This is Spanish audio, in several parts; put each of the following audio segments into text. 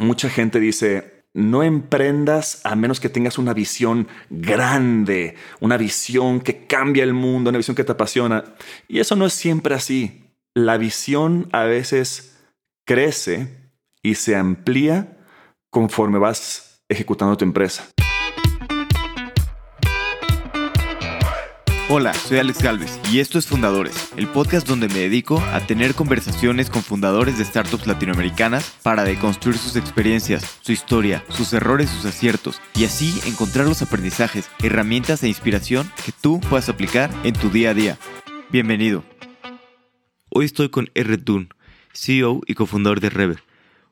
mucha gente dice, no emprendas a menos que tengas una visión grande, una visión que cambia el mundo, una visión que te apasiona. Y eso no es siempre así. La visión a veces crece y se amplía conforme vas ejecutando tu empresa. Hola, soy Alex Galvez y esto es Fundadores, el podcast donde me dedico a tener conversaciones con fundadores de startups latinoamericanas para deconstruir sus experiencias, su historia, sus errores, sus aciertos y así encontrar los aprendizajes, herramientas e inspiración que tú puedas aplicar en tu día a día. Bienvenido. Hoy estoy con R. Dunn, CEO y cofundador de Rever,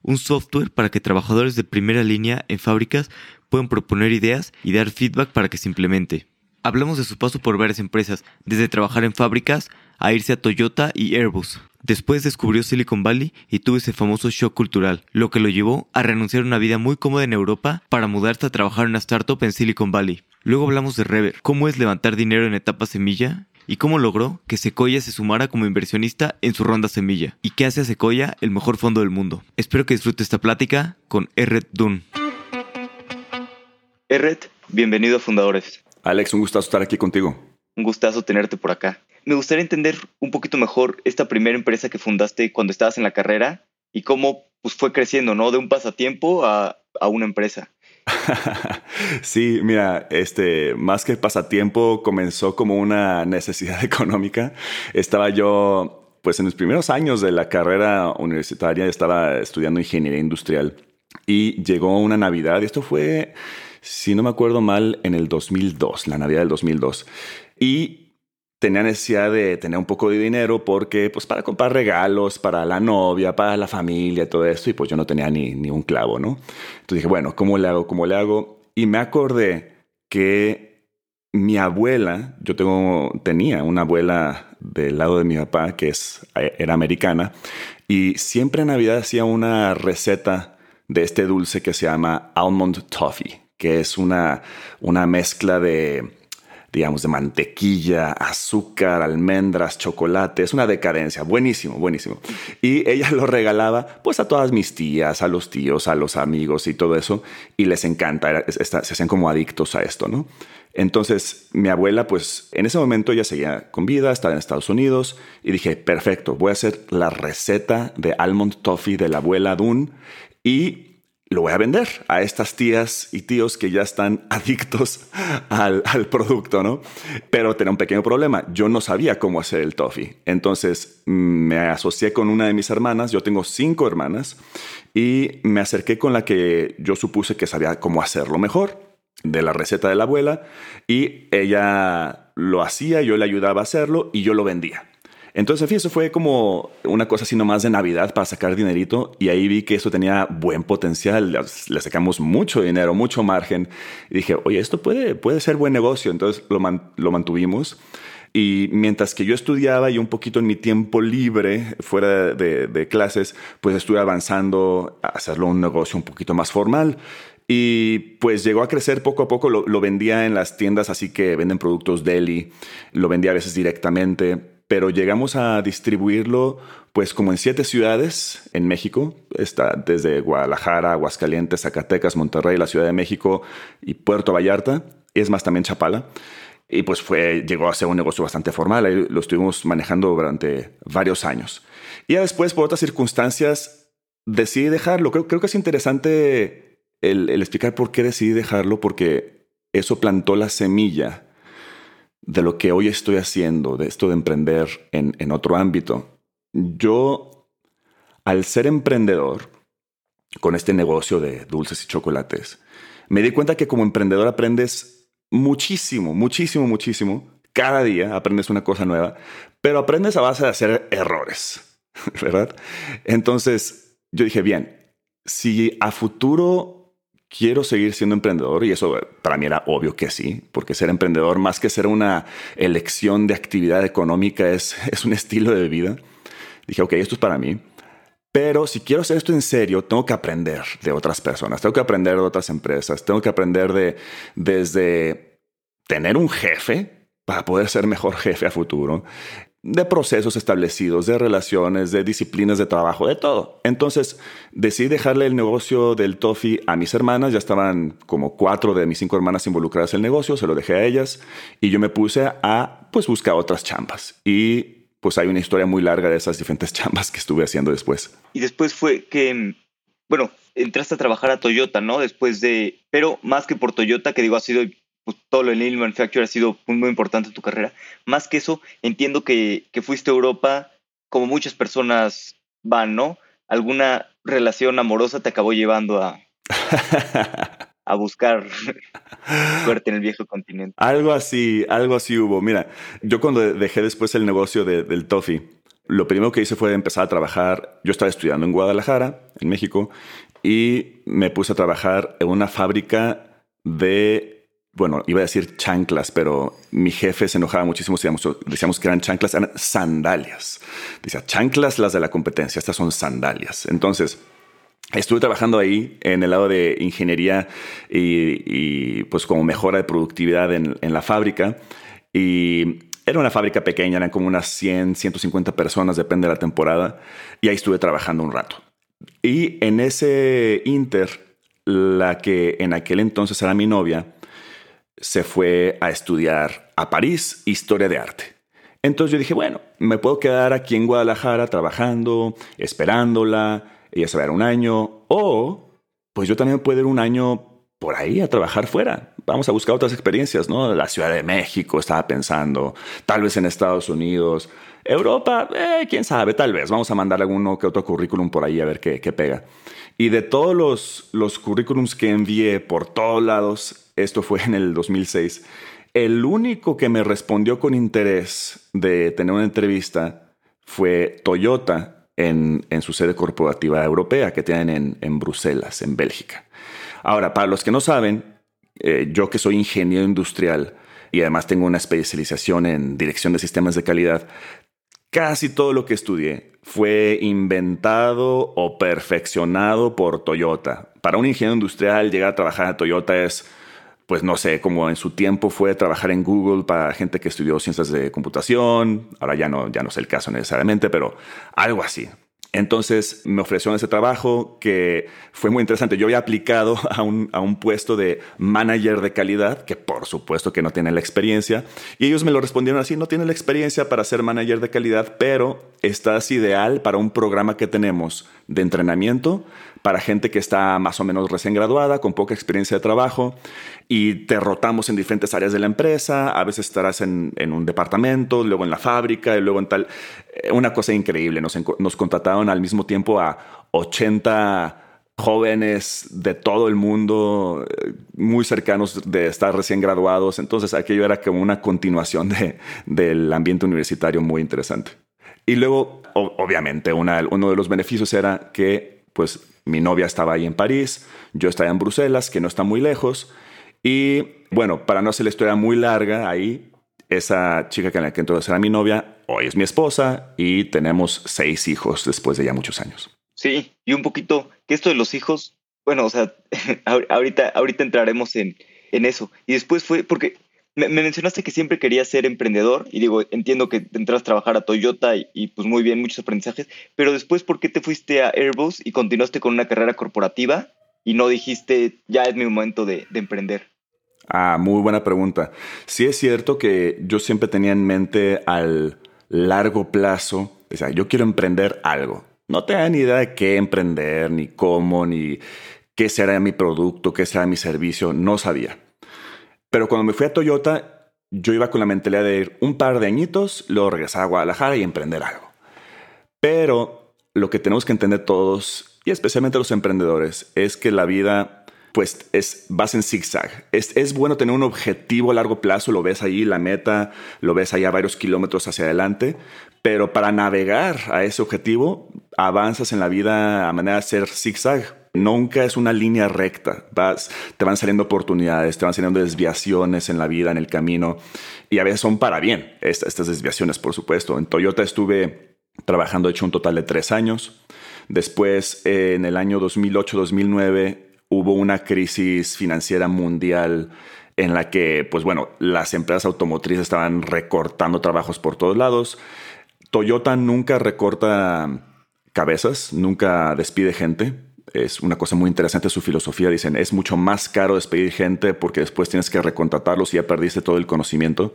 un software para que trabajadores de primera línea en fábricas puedan proponer ideas y dar feedback para que se implemente. Hablamos de su paso por varias empresas, desde trabajar en fábricas a irse a Toyota y Airbus. Después descubrió Silicon Valley y tuvo ese famoso shock cultural, lo que lo llevó a renunciar a una vida muy cómoda en Europa para mudarse a trabajar en una startup en Silicon Valley. Luego hablamos de Rever, cómo es levantar dinero en etapa semilla y cómo logró que Sequoia se sumara como inversionista en su ronda semilla y qué hace a Sequoia el mejor fondo del mundo. Espero que disfrute esta plática con Erret Dunn. Erret, bienvenido a Fundadores. Alex, un gustazo estar aquí contigo. Un gustazo tenerte por acá. Me gustaría entender un poquito mejor esta primera empresa que fundaste cuando estabas en la carrera y cómo pues, fue creciendo, ¿no? De un pasatiempo a, a una empresa. sí, mira, este, más que pasatiempo, comenzó como una necesidad económica. Estaba yo, pues en los primeros años de la carrera universitaria, estaba estudiando ingeniería industrial y llegó una Navidad, y esto fue si no me acuerdo mal, en el 2002, la Navidad del 2002. Y tenía necesidad de tener un poco de dinero porque, pues, para comprar regalos para la novia, para la familia, todo esto. Y pues yo no tenía ni, un clavo, ¿no? Entonces dije, bueno, ¿cómo le hago? ¿Cómo le hago? Y me acordé que mi abuela, yo tengo, tenía una abuela del lado de mi papá que es, era americana y siempre en Navidad hacía una receta de este dulce que se llama almond toffee que es una, una mezcla de, digamos, de mantequilla, azúcar, almendras, chocolate. Es una decadencia. Buenísimo, buenísimo. Y ella lo regalaba pues a todas mis tías, a los tíos, a los amigos y todo eso. Y les encanta. se hacían como adictos a esto, ¿no? Entonces, mi abuela, pues en ese momento ya seguía con vida, estaba en Estados Unidos y dije, perfecto, voy a hacer la receta de almond toffee de la abuela Dun y lo voy a vender a estas tías y tíos que ya están adictos al, producto, ¿no? Pero tenía un pequeño problema. Yo no sabía cómo hacer el toffee. Entonces me asocié con una de mis hermanas. Yo tengo cinco hermanas y me acerqué con la que yo supuse que sabía cómo hacerlo mejor de la receta de la abuela y ella lo hacía, yo le ayudaba a hacerlo y yo lo vendía. Entonces, eso fue como una cosa así nomás de Navidad para sacar dinerito y ahí vi que eso tenía buen potencial, le sacamos mucho dinero, mucho margen y dije, oye, esto puede, puede ser buen negocio, entonces lo, lo mantuvimos. Y mientras que yo estudiaba y un poquito en mi tiempo libre, fuera de, clases, pues estuve avanzando a hacerlo un negocio un poquito más formal. Y pues llegó a crecer poco a poco, lo, lo vendía en las tiendas, así que venden productos deli, lo vendía a veces directamente pero llegamos a distribuirlo pues como en siete ciudades en México, está desde Guadalajara, Aguascalientes, Zacatecas, Monterrey, la Ciudad de México y Puerto Vallarta, es más también Chapala. Y pues fue, llegó a ser un negocio bastante formal, ahí lo estuvimos manejando durante varios años. Y después, por otras circunstancias, decidí dejarlo. Creo, creo que es interesante el, el explicar por qué decidí dejarlo, porque eso plantó la semilla de lo que hoy estoy haciendo, de esto de emprender en, otro ámbito. Yo, al ser emprendedor, con este negocio de dulces y chocolates, me di cuenta que como emprendedor aprendes muchísimo, muchísimo, muchísimo. Cada día aprendes una cosa nueva, pero aprendes a base de hacer errores, ¿verdad? Entonces, yo dije, bien, si a futuro quiero seguir siendo emprendedor y eso para mí era obvio que sí, porque ser emprendedor más que ser una elección de actividad económica es, es un estilo de vida. Dije, ok, esto es para mí. Pero si quiero hacer esto en serio, tengo que aprender de otras personas, tengo que aprender de otras empresas, tengo que aprender de desde tener un jefe para poder ser mejor jefe a futuro, de procesos establecidos, de relaciones, de disciplinas de trabajo, de todo. Entonces decidí dejarle el negocio del toffee a mis hermanas, ya estaban como cuatro de mis cinco hermanas involucradas en el negocio, se lo dejé a ellas y yo me puse a pues buscar otras chambas. Y pues hay una historia muy larga de esas diferentes chambas que estuve haciendo después. Y después fue que, bueno, entraste a trabajar a Toyota, ¿no? Después de, pero más que por Toyota, que digo, ha sido pues, todo lo el manufacturing ha sido muy, muy importante en tu carrera. Más que eso, entiendo que, que fuiste a Europa como muchas personas van, ¿no? ¿Alguna relación amorosa te acabó llevando a, a buscar suerte en el viejo continente? Algo así, algo así hubo. Mira, yo cuando dejé después el negocio del toffee, lo primero que hice fue empezar a trabajar. Yo estaba estudiando en Guadalajara, en México, y me puse a trabajar en una fábrica de bueno, iba a decir chanclas, pero mi jefe se enojaba muchísimo decíamos, decíamos que eran chanclas, eran sandalias. Dice, chanclas las de la competencia, estas son sandalias. Entonces, estuve trabajando ahí en el lado de ingeniería y, pues como mejora de productividad en, en, la fábrica. Y era una fábrica pequeña, eran como unas 100, 150 personas, depende de la temporada. Y ahí estuve trabajando un rato. Y en ese inter, la que en aquel entonces era mi novia, se fue a estudiar a París historia de arte. Entonces yo dije, bueno, me puedo quedar aquí en Guadalajara trabajando, esperándola, ella se va a ir un año, o pues yo también puedo ir un año por ahí a trabajar fuera. Vamos a buscar otras experiencias, ¿no? La Ciudad de México estaba pensando, tal vez en Estados Unidos, Europa, eh, quién sabe, tal vez. Vamos a mandar alguno que otro currículum por ahí a ver qué, qué pega. Y de todos los, los currículums que envié por todos lados, esto fue en el 2006, el único que me respondió con interés de tener una entrevista fue Toyota en, su sede corporativa europea que tienen en, Bruselas, en Bélgica. Ahora, para los que no saben, eh, yo que soy ingeniero industrial y además tengo una especialización en dirección de sistemas de calidad, casi todo lo que estudié fue inventado o perfeccionado por Toyota. Para un ingeniero industrial llegar a trabajar a Toyota es pues no sé, como en su tiempo fue trabajar en Google para gente que estudió ciencias de computación, ahora ya no, ya no es el caso necesariamente, pero algo así. Entonces me ofrecieron ese trabajo que fue muy interesante. Yo había aplicado a un, a un, puesto de manager de calidad, que por supuesto que no tiene la experiencia, y ellos me lo respondieron así, no tiene la experiencia para ser manager de calidad, pero estás ideal para un programa que tenemos de entrenamiento para gente que está más o menos recién graduada, con poca experiencia de trabajo, y te rotamos en diferentes áreas de la empresa, a veces estarás en, un departamento, luego en la fábrica, luego en tal... Eh, una cosa increíble, nos, contrataron al mismo tiempo a 80 jóvenes de todo el mundo, eh, muy cercanos de estar recién graduados. Entonces aquello era como una continuación de, del ambiente universitario muy interesante. Y luego, obviamente, uno de los beneficios era que pues mi novia estaba ahí en París, yo estaba en Bruselas, que no está muy lejos. Y bueno, para no hacer la historia muy larga, ahí esa chica que en la que entonces era mi novia, hoy es mi esposa y tenemos seis hijos después de ya muchos años. Sí, y un poquito que esto de los hijos, bueno, o sea, ahorita, ahorita entraremos en, en eso. Y después fue, porque me, mencionaste que siempre querías ser emprendedor y digo, entiendo que entras a trabajar a Toyota y, pues muy bien, muchos aprendizajes, pero después, ¿por qué te fuiste a Airbus y continuaste con una carrera corporativa y no dijiste, ya es mi momento de, de emprender? Ah, muy buena pregunta. Sí es cierto que yo siempre tenía en mente al largo plazo, o sea, yo quiero emprender algo. No tenía ni idea de qué emprender, ni cómo, ni qué será mi producto, qué será mi servicio, no sabía. Pero cuando me fui a Toyota, yo iba con la mentalidad de ir un par de añitos, luego regresar a Guadalajara y emprender algo. Pero lo que tenemos que entender todos, y especialmente los emprendedores, es que la vida pues es, vas en zigzag. Es, es bueno tener un objetivo a largo plazo, lo ves ahí, la meta, lo ves ahí a varios kilómetros hacia adelante, pero para navegar a ese objetivo, avanzas en la vida a manera de ser zigzag. Nunca es una línea recta. Vas, te van saliendo oportunidades, te van saliendo desviaciones en la vida, en el camino, y a veces son para bien estas, desviaciones, por supuesto. En Toyota estuve trabajando, hecho un total de tres años. Después, en el año 2008-2009, hubo una crisis financiera mundial en la que, pues bueno, las empresas automotrices estaban recortando trabajos por todos lados Toyota nunca recorta cabezas, nunca despide gente. Es una cosa muy interesante su filosofía. Dicen, es mucho más caro despedir gente porque después tienes que recontratarlos y ya perdiste todo el conocimiento.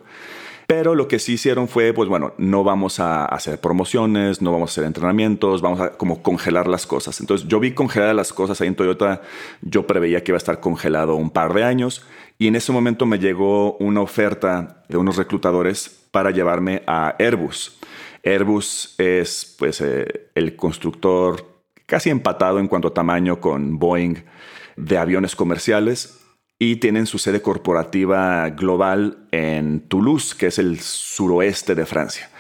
Pero lo que sí hicieron fue, pues bueno, no vamos a hacer promociones, no vamos a hacer entrenamientos, vamos a como congelar las cosas. Entonces yo vi congeladas las cosas ahí en Toyota, yo preveía que iba a estar congelado un par de años y en ese momento me llegó una oferta de unos reclutadores para llevarme a Airbus. Airbus es pues eh, el constructor casi empatado en cuanto a tamaño con Boeing de aviones comerciales y tienen su sede corporativa global en Toulouse, que es el suroeste de Francia.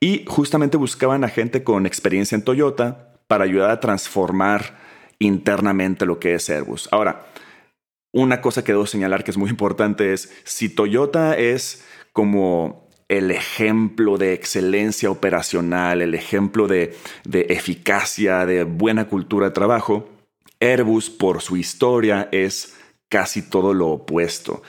Y justamente buscaban a gente con experiencia en Toyota para ayudar a transformar internamente lo que es Airbus. Ahora, una cosa que debo señalar que es muy importante es, si Toyota es como el ejemplo de excelencia operacional, el ejemplo de, de eficacia, de buena cultura de trabajo, Airbus por su historia es casi todo lo opuesto.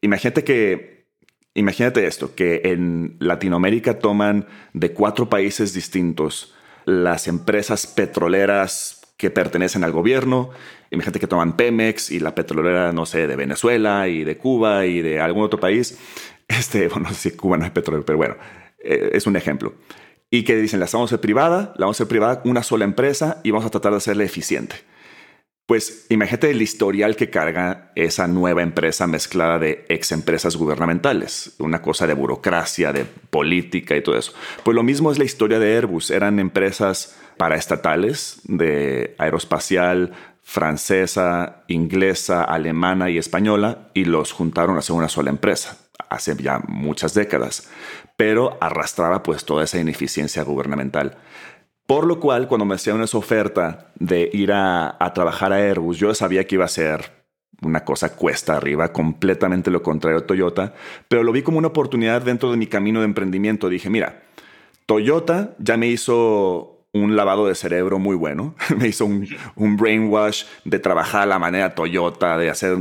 Imagínate que, imagínate esto, que en Latinoamérica toman de cuatro países distintos las empresas petroleras que pertenecen al gobierno. Imagínate que toman Pemex y la petrolera, no sé, de Venezuela y de Cuba y de algún otro país. Este, bueno, si Cuba no es petróleo, pero bueno, eh, es un ejemplo. Y que dicen, la vamos a hacer privada, la vamos a hacer privada, una sola empresa y vamos a tratar de hacerla eficiente. Pues imagínate el historial que carga esa nueva empresa mezclada de ex empresas gubernamentales, una cosa de burocracia, de política y todo eso. Pues lo mismo es la historia de Airbus. Eran empresas paraestatales de aeroespacial francesa, inglesa, alemana y española y los juntaron a hacer una sola empresa hace ya muchas décadas, pero arrastraba pues toda esa ineficiencia gubernamental. Por lo cual, cuando me hacían esa oferta de ir a, trabajar a Airbus, yo sabía que iba a ser una cosa cuesta arriba, completamente lo contrario a Toyota, pero lo vi como una oportunidad dentro de mi camino de emprendimiento. Dije, mira, Toyota ya me hizo un lavado de cerebro muy bueno, me hizo un, brainwash de trabajar a la manera Toyota, de hacer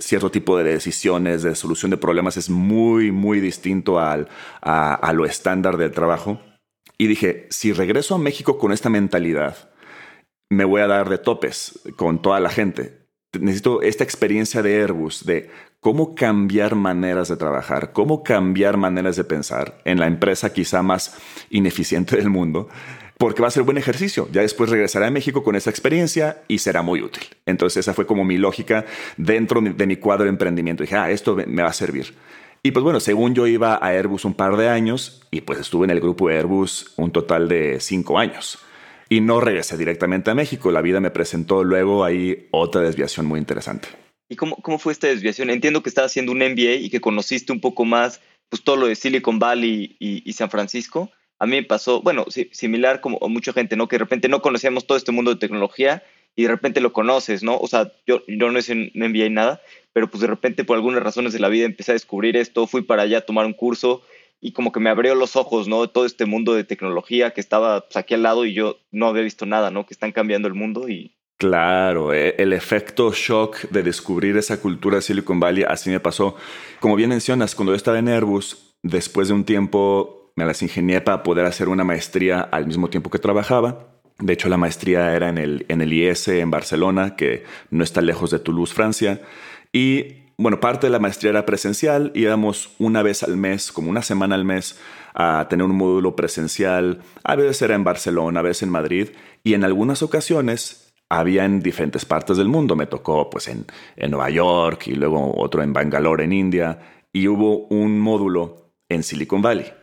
cierto tipo de decisiones, de solución de problemas, es muy, muy distinto al, a lo estándar del trabajo. Y dije, si regreso a México con esta mentalidad, me voy a dar de topes con toda la gente. Necesito esta experiencia de Airbus, de cómo cambiar maneras de trabajar, cómo cambiar maneras de pensar en la empresa quizá más ineficiente del mundo, porque va a ser buen ejercicio. Ya después regresaré a México con esa experiencia y será muy útil. Entonces esa fue como mi lógica dentro de mi cuadro de emprendimiento. Dije, ah, esto me va a servir. Y pues bueno, según yo iba a Airbus un par de años y pues estuve en el grupo Airbus un total de cinco años. Y no regresé directamente a México. La vida me presentó luego ahí otra desviación muy interesante. ¿Y cómo, cómo fue esta desviación? Entiendo que estabas haciendo un MBA y que conociste un poco más pues todo lo de Silicon Valley y, San Francisco. A mí me pasó, bueno, similar como mucha gente, ¿no? Que de repente no conocíamos todo este mundo de tecnología y de repente lo conoces, ¿no? O sea, yo, yo no un MBA nada, pero pues de repente por algunas razones de la vida empecé a descubrir esto, fui para allá a tomar un curso y como que me abrió los ojos, ¿no? Todo este mundo de tecnología que estaba pues, aquí al lado y yo no había visto nada, ¿no? Que están cambiando el mundo y... Claro, eh, el efecto shock de descubrir esa cultura de Silicon Valley, así me pasó. Como bien mencionas, cuando yo estaba en Airbus, después de un tiempo me las ingenié para poder hacer una maestría al mismo tiempo que trabajaba. De hecho, la maestría era en el, en el IS en Barcelona, que no está lejos de Toulouse, Francia. Y bueno, parte de la maestría era presencial, íbamos una vez al mes, como una semana al mes, a tener un módulo presencial. A veces era en Barcelona, a veces en Madrid, y en algunas ocasiones había en diferentes partes del mundo. Me tocó pues en, en Nueva York y luego otro en Bangalore, en India, y hubo un módulo en Silicon Valley.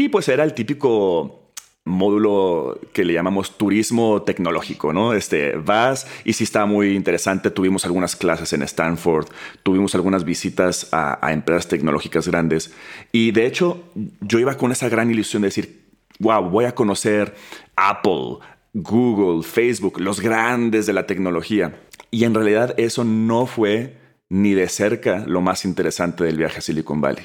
Y pues era el típico módulo que le llamamos turismo tecnológico, ¿no? Este, vas y sí está muy interesante. Tuvimos algunas clases en Stanford, tuvimos algunas visitas a, empresas tecnológicas grandes y de hecho yo iba con esa gran ilusión de decir, wow, voy a conocer Apple, Google, Facebook, los grandes de la tecnología. Y en realidad eso no fue ni de cerca lo más interesante del viaje a Silicon Valley.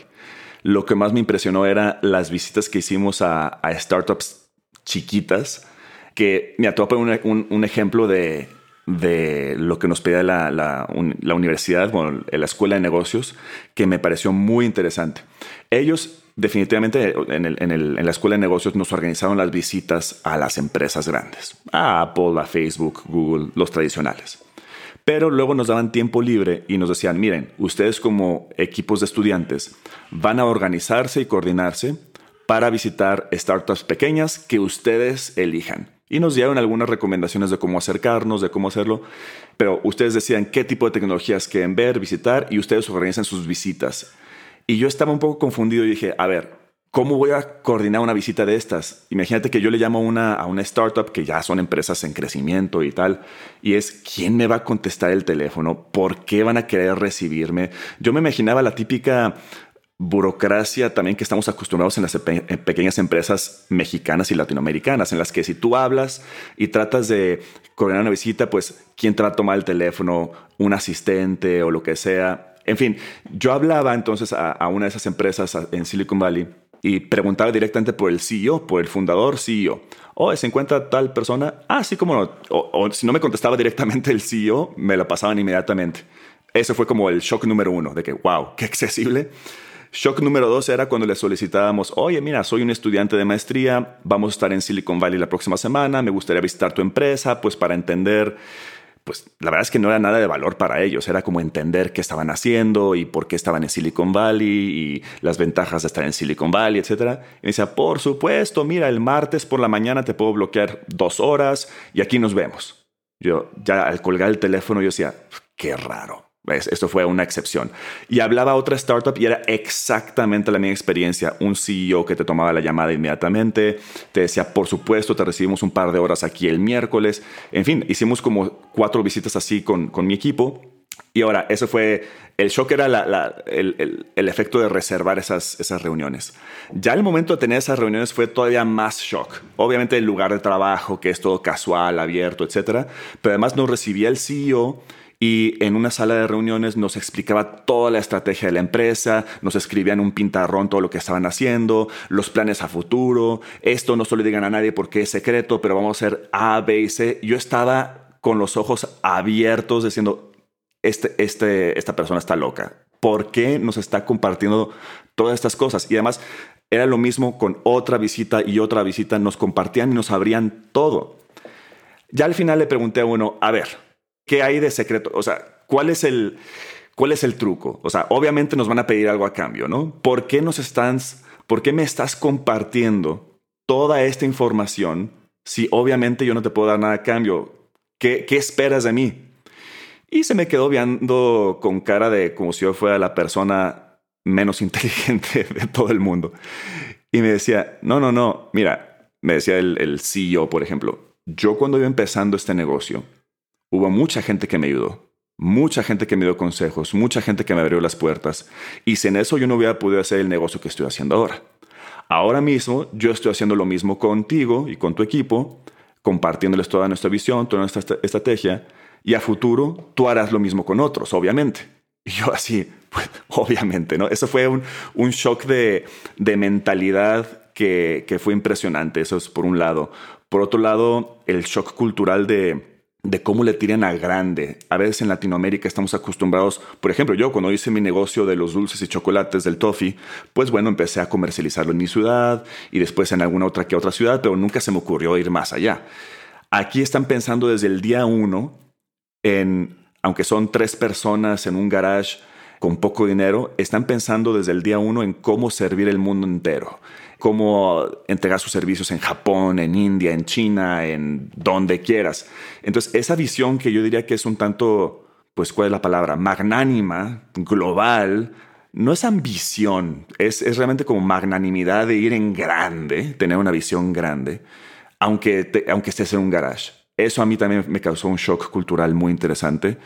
Lo que más me impresionó era las visitas que hicimos a, startups chiquitas que, mira, te voy a poner un, ejemplo de, de lo que nos pedía la, la, universidad, bueno, la escuela de negocios, que me pareció muy interesante. Ellos definitivamente en, el, en, el, en, la escuela de negocios nos organizaron las visitas a las empresas grandes, a Apple, a Facebook, Google, los tradicionales. Pero luego nos daban tiempo libre y nos decían, miren, ustedes como equipos de estudiantes van a organizarse y coordinarse para visitar startups pequeñas que ustedes elijan. Y nos dieron algunas recomendaciones de cómo acercarnos, de cómo hacerlo, pero ustedes decían qué tipo de tecnologías quieren ver, visitar y ustedes organizan sus visitas. Y yo estaba un poco confundido y dije, a ver, ¿cómo voy a coordinar una visita de estas? Imagínate que yo le llamo a una startup que ya son empresas en crecimiento y tal, y es, ¿quién me va a contestar el teléfono? ¿Por qué van a querer recibirme? Yo me imaginaba la típica burocracia también que estamos acostumbrados en las pequeñas empresas mexicanas y latinoamericanas, en las que si tú hablas y tratas de coordinar una visita, pues quién te va tomar el teléfono, un asistente o lo que sea. En fin, yo hablaba entonces a, una de esas empresas en Silicon Valley y preguntaba directamente por el CEO, por el fundador CEO. Oh, ¿se encuentra tal persona? Ah, sí, como no. O, si no me contestaba directamente el CEO, me lo pasaban inmediatamente. Ese fue como el shock número uno, de que, wow, qué accesible. Shock número dos era cuando le solicitábamos, oye, mira, soy un estudiante de maestría, vamos a estar en Silicon Valley la próxima semana, me gustaría visitar tu empresa, pues para entender, pues la verdad es que no era nada de valor para ellos, era como entender qué estaban haciendo y por qué estaban en Silicon Valley y las ventajas de estar en Silicon Valley, etc. Y me decía, por supuesto, mira, el martes por la mañana te puedo bloquear dos horas y aquí nos vemos. Yo ya al colgar el teléfono yo decía, qué raro. Esto fue una excepción. Y hablaba otra startup y era exactamente la misma experiencia. Un CEO que te tomaba la llamada inmediatamente, te decía, por supuesto, te recibimos un par de horas aquí el miércoles. En fin, hicimos como cuatro visitas así con, con mi equipo. Y ahora, eso fue, el shock era el, el, el, efecto de reservar esas, esas reuniones. Ya el momento de tener esas reuniones fue todavía más shock. Obviamente el lugar de trabajo, que es todo casual, abierto, etcétera. Pero además nos recibía el CEO y en una sala de reuniones nos explicaba toda la estrategia de la empresa, nos escribían un pintarrón todo lo que estaban haciendo, los planes a futuro, esto no se lo digan a nadie porque es secreto, pero vamos a hacer A, B y C. Yo estaba con los ojos abiertos diciendo, este, este, esta persona está loca. ¿Por qué nos está compartiendo todas estas cosas? Y además era lo mismo con otra visita y otra visita, nos compartían y nos abrían todo. Ya al final le pregunté a uno, a ver, ¿Qué hay de secreto? O sea, ¿cuál es el, cuál es el truco? O sea, obviamente nos van a pedir algo a cambio, ¿no? ¿Por qué nos estás, por qué me estás compartiendo toda esta información si obviamente yo no te puedo dar nada a cambio? ¿Qué, qué esperas de mí? Y se me quedó viendo con cara de como si yo fuera la persona menos inteligente de todo el mundo. Y me decía, no, no, no, mira, me decía el, el CEO, por ejemplo, yo cuando iba empezando este negocio, hubo mucha gente que me ayudó, mucha gente que me dio consejos, mucha gente que me abrió las puertas. Y sin eso yo no hubiera podido hacer el negocio que estoy haciendo ahora. Ahora mismo yo estoy haciendo lo mismo contigo y con tu equipo, compartiéndoles toda nuestra visión, toda nuestra estrategia, y a futuro tú harás lo mismo con otros, obviamente. Y yo así, pues, obviamente, ¿no? Eso fue un, shock de, de mentalidad que, que fue impresionante, eso es por un lado. Por otro lado, el shock cultural de, de cómo le tiran a grande. A veces en Latinoamérica estamos acostumbrados, por ejemplo, yo cuando hice mi negocio de los dulces y chocolates del toffee, pues bueno, empecé a comercializarlo en mi ciudad y después en alguna otra que otra ciudad, pero nunca se me ocurrió ir más allá. Aquí están pensando desde el día uno en, aunque son tres personas en un garage con poco dinero, están pensando desde el día uno en cómo servir el mundo entero cómo entregar sus servicios en Japón, en India, en China, en donde quieras. Entonces, esa visión que yo diría que es un tanto, pues, ¿cuál es la palabra? Magnánima, global, no es ambición, es, realmente como magnanimidad de ir en grande, tener una visión grande, aunque, aunque estés en un garage. Eso a mí también me causó un shock cultural muy interesante.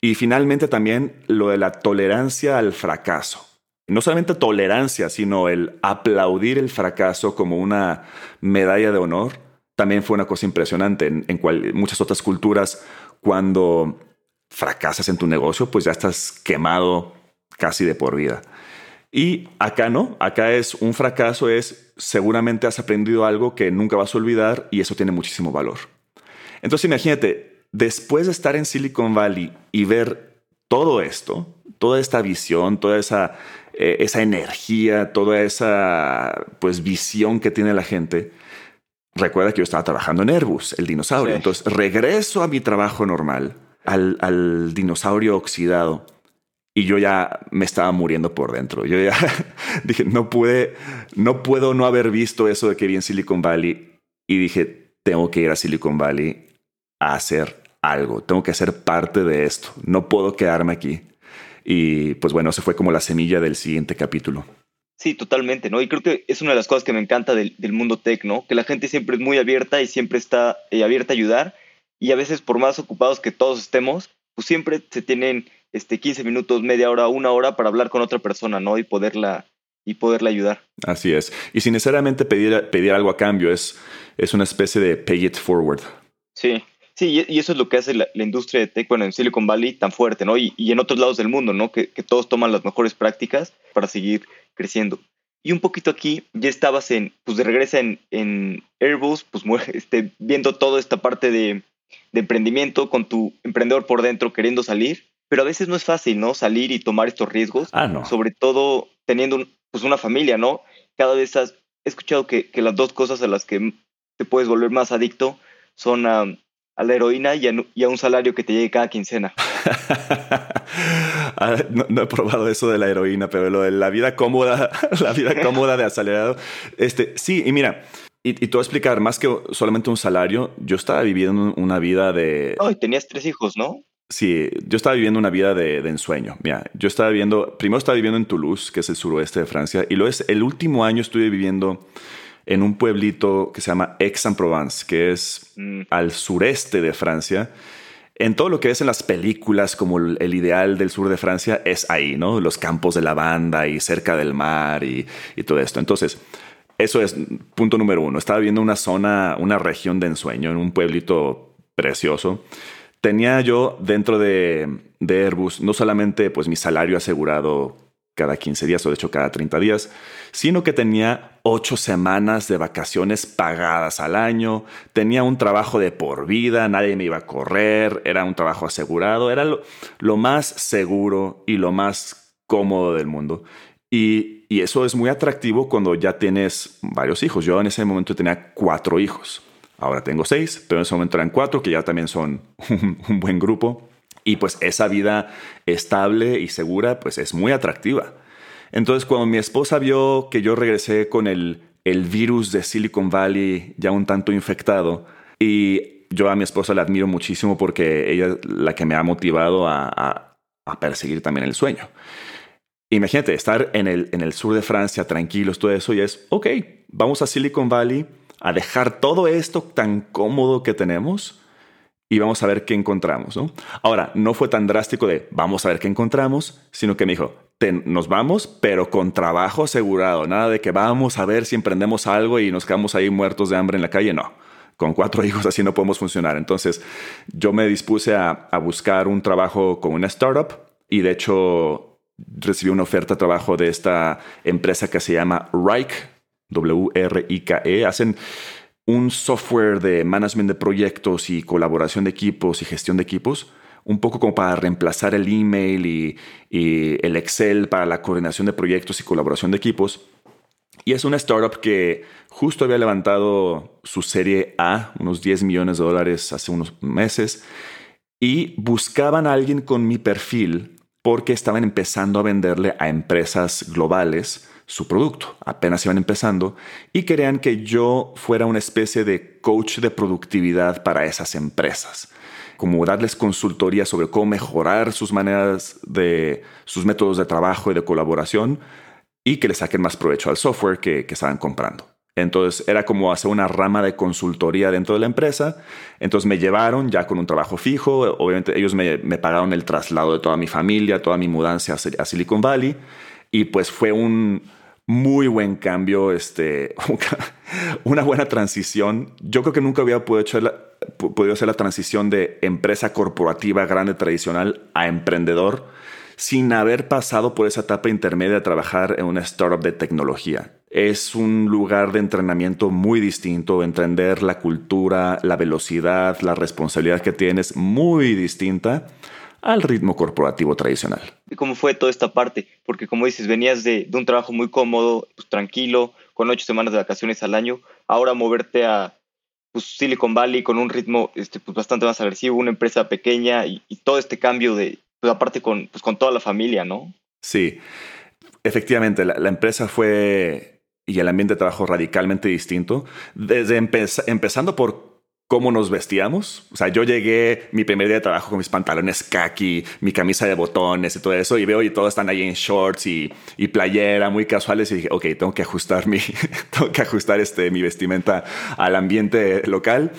Y finalmente también lo de la tolerancia al fracaso no solamente tolerancia, sino el aplaudir el fracaso como una medalla de honor, también fue una cosa impresionante. En, muchas otras culturas, cuando fracasas en tu negocio, pues ya estás quemado casi de por vida. Y acá no, acá es un fracaso, es seguramente has aprendido algo que nunca vas a olvidar y eso tiene muchísimo valor. Entonces imagínate, después de estar en Silicon Valley y ver todo esto, toda esta visión, toda esa, eh, esa energía, toda esa pues, visión que tiene la gente, recuerda que yo estaba trabajando en Airbus, el dinosaurio. Entonces regreso a mi trabajo normal, al, al, dinosaurio oxidado, y yo ya me estaba muriendo por dentro. Yo ya dije, no pude, no puedo no haber visto eso de que vi en Silicon Valley. Y dije, tengo que ir a Silicon Valley a hacer algo, tengo que ser parte de esto, no puedo quedarme aquí. Y pues bueno, se fue como la semilla del siguiente capítulo. Sí, totalmente, ¿no? Y creo que es una de las cosas que me encanta del, mundo tech, ¿no? Que la gente siempre es muy abierta y siempre está eh, abierta a ayudar. Y a veces, por más ocupados que todos estemos, pues siempre se tienen este, 15 minutos, media hora, una hora para hablar con otra persona, ¿no? Y poderla, y poderla ayudar. Así es. Y sin necesariamente pedir, pedir algo a cambio, es, es una especie de pay it forward. Sí, Sí, y eso es lo que hace la, industria de tech, bueno, en Silicon Valley tan fuerte, ¿no? Y, en otros lados del mundo, ¿no? Que, todos toman las mejores prácticas para seguir creciendo. Y un poquito aquí, ya estabas en, pues de regresa en, en Airbus, pues este, viendo toda esta parte de, de emprendimiento con tu emprendedor por dentro queriendo salir, pero a veces no es fácil, ¿no? Salir y tomar estos riesgos, ah, no. sobre todo teniendo pues una familia, ¿no? Cada vez has, he escuchado que, que, las dos cosas a las que te puedes volver más adicto son a a la heroína y a, un salario que te llegue cada quincena. No, he probado eso de la heroína, pero lo de la vida cómoda, la vida cómoda de acelerado. Este, sí, y mira, y, te voy a explicar, más que solamente un salario, yo estaba viviendo una vida de... Oh, tenías tres hijos, ¿no? Sí, yo estaba viviendo una vida de, ensueño. Mira, yo estaba viviendo, primero estaba viviendo en Toulouse, que es el suroeste de Francia, y luego es, el último año estuve viviendo en un pueblito que se llama Aix-en-Provence, que es mm. al sureste de Francia. En todo lo que ves en las películas como el, ideal del sur de Francia es ahí, ¿no? Los campos de lavanda y cerca del mar y, todo esto. Entonces, eso es punto número uno. Estaba viendo una zona, una región de ensueño, en un pueblito precioso. Tenía yo dentro de, de Airbus no solamente pues mi salario asegurado cada 15 días o de hecho cada 30 días, sino que tenía ocho semanas de vacaciones pagadas al año, tenía un trabajo de por vida, nadie me iba a correr, era un trabajo asegurado, era lo, más seguro y lo más cómodo del mundo. Y, y, eso es muy atractivo cuando ya tienes varios hijos. Yo en ese momento tenía cuatro hijos. Ahora tengo seis, pero en ese momento eran cuatro, que ya también son un buen grupo. Y pues esa vida estable y segura pues es muy atractiva. Entonces cuando mi esposa vio que yo regresé con el, el virus de Silicon Valley ya un tanto infectado y yo a mi esposa la admiro muchísimo porque ella es la que me ha motivado a, a, a perseguir también el sueño. Imagínate, estar en el, en el sur de Francia tranquilos, todo eso, y es, ok, vamos a Silicon Valley a dejar todo esto tan cómodo que tenemos y vamos a ver qué encontramos. ¿no? Ahora, no fue tan drástico de vamos a ver qué encontramos, sino que me dijo, nos vamos, pero con trabajo asegurado. Nada de que vamos a ver si emprendemos algo y nos quedamos ahí muertos de hambre en la calle. No, con cuatro hijos así no podemos funcionar. Entonces, yo me dispuse a, buscar un trabajo con una startup y de hecho recibí una oferta de trabajo de esta empresa que se llama Rike, W-R-I-K-E. Hacen un software de management de proyectos y colaboración de equipos y gestión de equipos, un poco como para reemplazar el email y, el Excel para la coordinación de proyectos y colaboración de equipos. Y es una startup que justo había levantado su serie A, unos 10 millones de dólares hace unos meses, y buscaban a alguien con mi perfil porque estaban empezando a venderle a empresas globales su producto. Apenas iban empezando y querían que yo fuera una especie de coach de productividad para esas empresas. Como darles consultoría sobre cómo mejorar sus maneras de, sus métodos de trabajo y de colaboración y que le saquen más provecho al software que, estaban comprando. Entonces era como hacer una rama de consultoría dentro de la empresa. Entonces me llevaron ya con un trabajo fijo. Obviamente ellos me, pagaron el traslado de toda mi familia, toda mi mudanza a Silicon Valley. Y pues fue un, muy buen cambio, este, una buena transición. Yo creo que nunca había podido, hacer la transición de empresa corporativa grande tradicional a emprendedor sin haber pasado por esa etapa intermedia de trabajar en una startup de tecnología. es un lugar de entrenamiento muy distinto, entender la cultura, la velocidad, la responsabilidad que tienes muy distinta al ritmo corporativo tradicional. ¿Y cómo fue toda esta parte? Porque como dices, venías de, un trabajo muy cómodo, pues, tranquilo, con ocho semanas de vacaciones al año, ahora moverte a pues, Silicon Valley con un ritmo este, pues, bastante más agresivo, una empresa pequeña y, todo este cambio de, pues, aparte con, pues, con toda la familia, ¿no? Sí, efectivamente, la empresa fue y el ambiente de trabajo radicalmente distinto. Desde empezando por cómo nos vestíamos. O sea, yo llegué mi primer día de trabajo con mis pantalones khaki, mi camisa de botones y todo eso, y veo y todos están ahí en shorts y, y playera, muy casuales, y dije, ok, tengo que ajustar mi, tengo que ajustar este, mi vestimenta al ambiente local.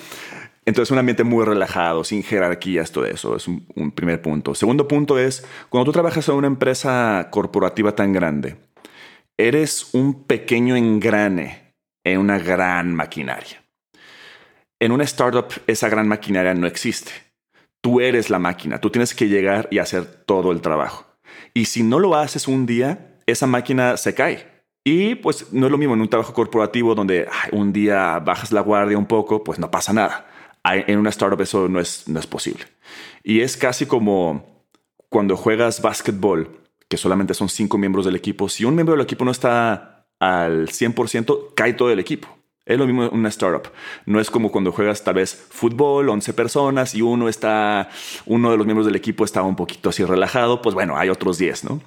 Entonces, un ambiente muy relajado, sin jerarquías, todo eso es un, un primer punto. Segundo punto es, cuando tú trabajas en una empresa corporativa tan grande, Eres un pequeño engrane en una gran maquinaria. En una startup esa gran maquinaria no existe. Tú eres la máquina, tú tienes que llegar y hacer todo el trabajo. Y si no lo haces un día, esa máquina se cae. Y pues no es lo mismo en un trabajo corporativo donde un día bajas la guardia un poco, pues no pasa nada. En una startup eso no es, no es posible. Y es casi como cuando juegas básquetbol que solamente son cinco miembros del equipo, si un miembro del equipo no está al 100%, cae todo el equipo. Es lo mismo una startup. No es como cuando juegas tal vez fútbol, 11 personas y uno está, uno de los miembros del equipo está un poquito así relajado, pues bueno, hay otros 10, ¿no?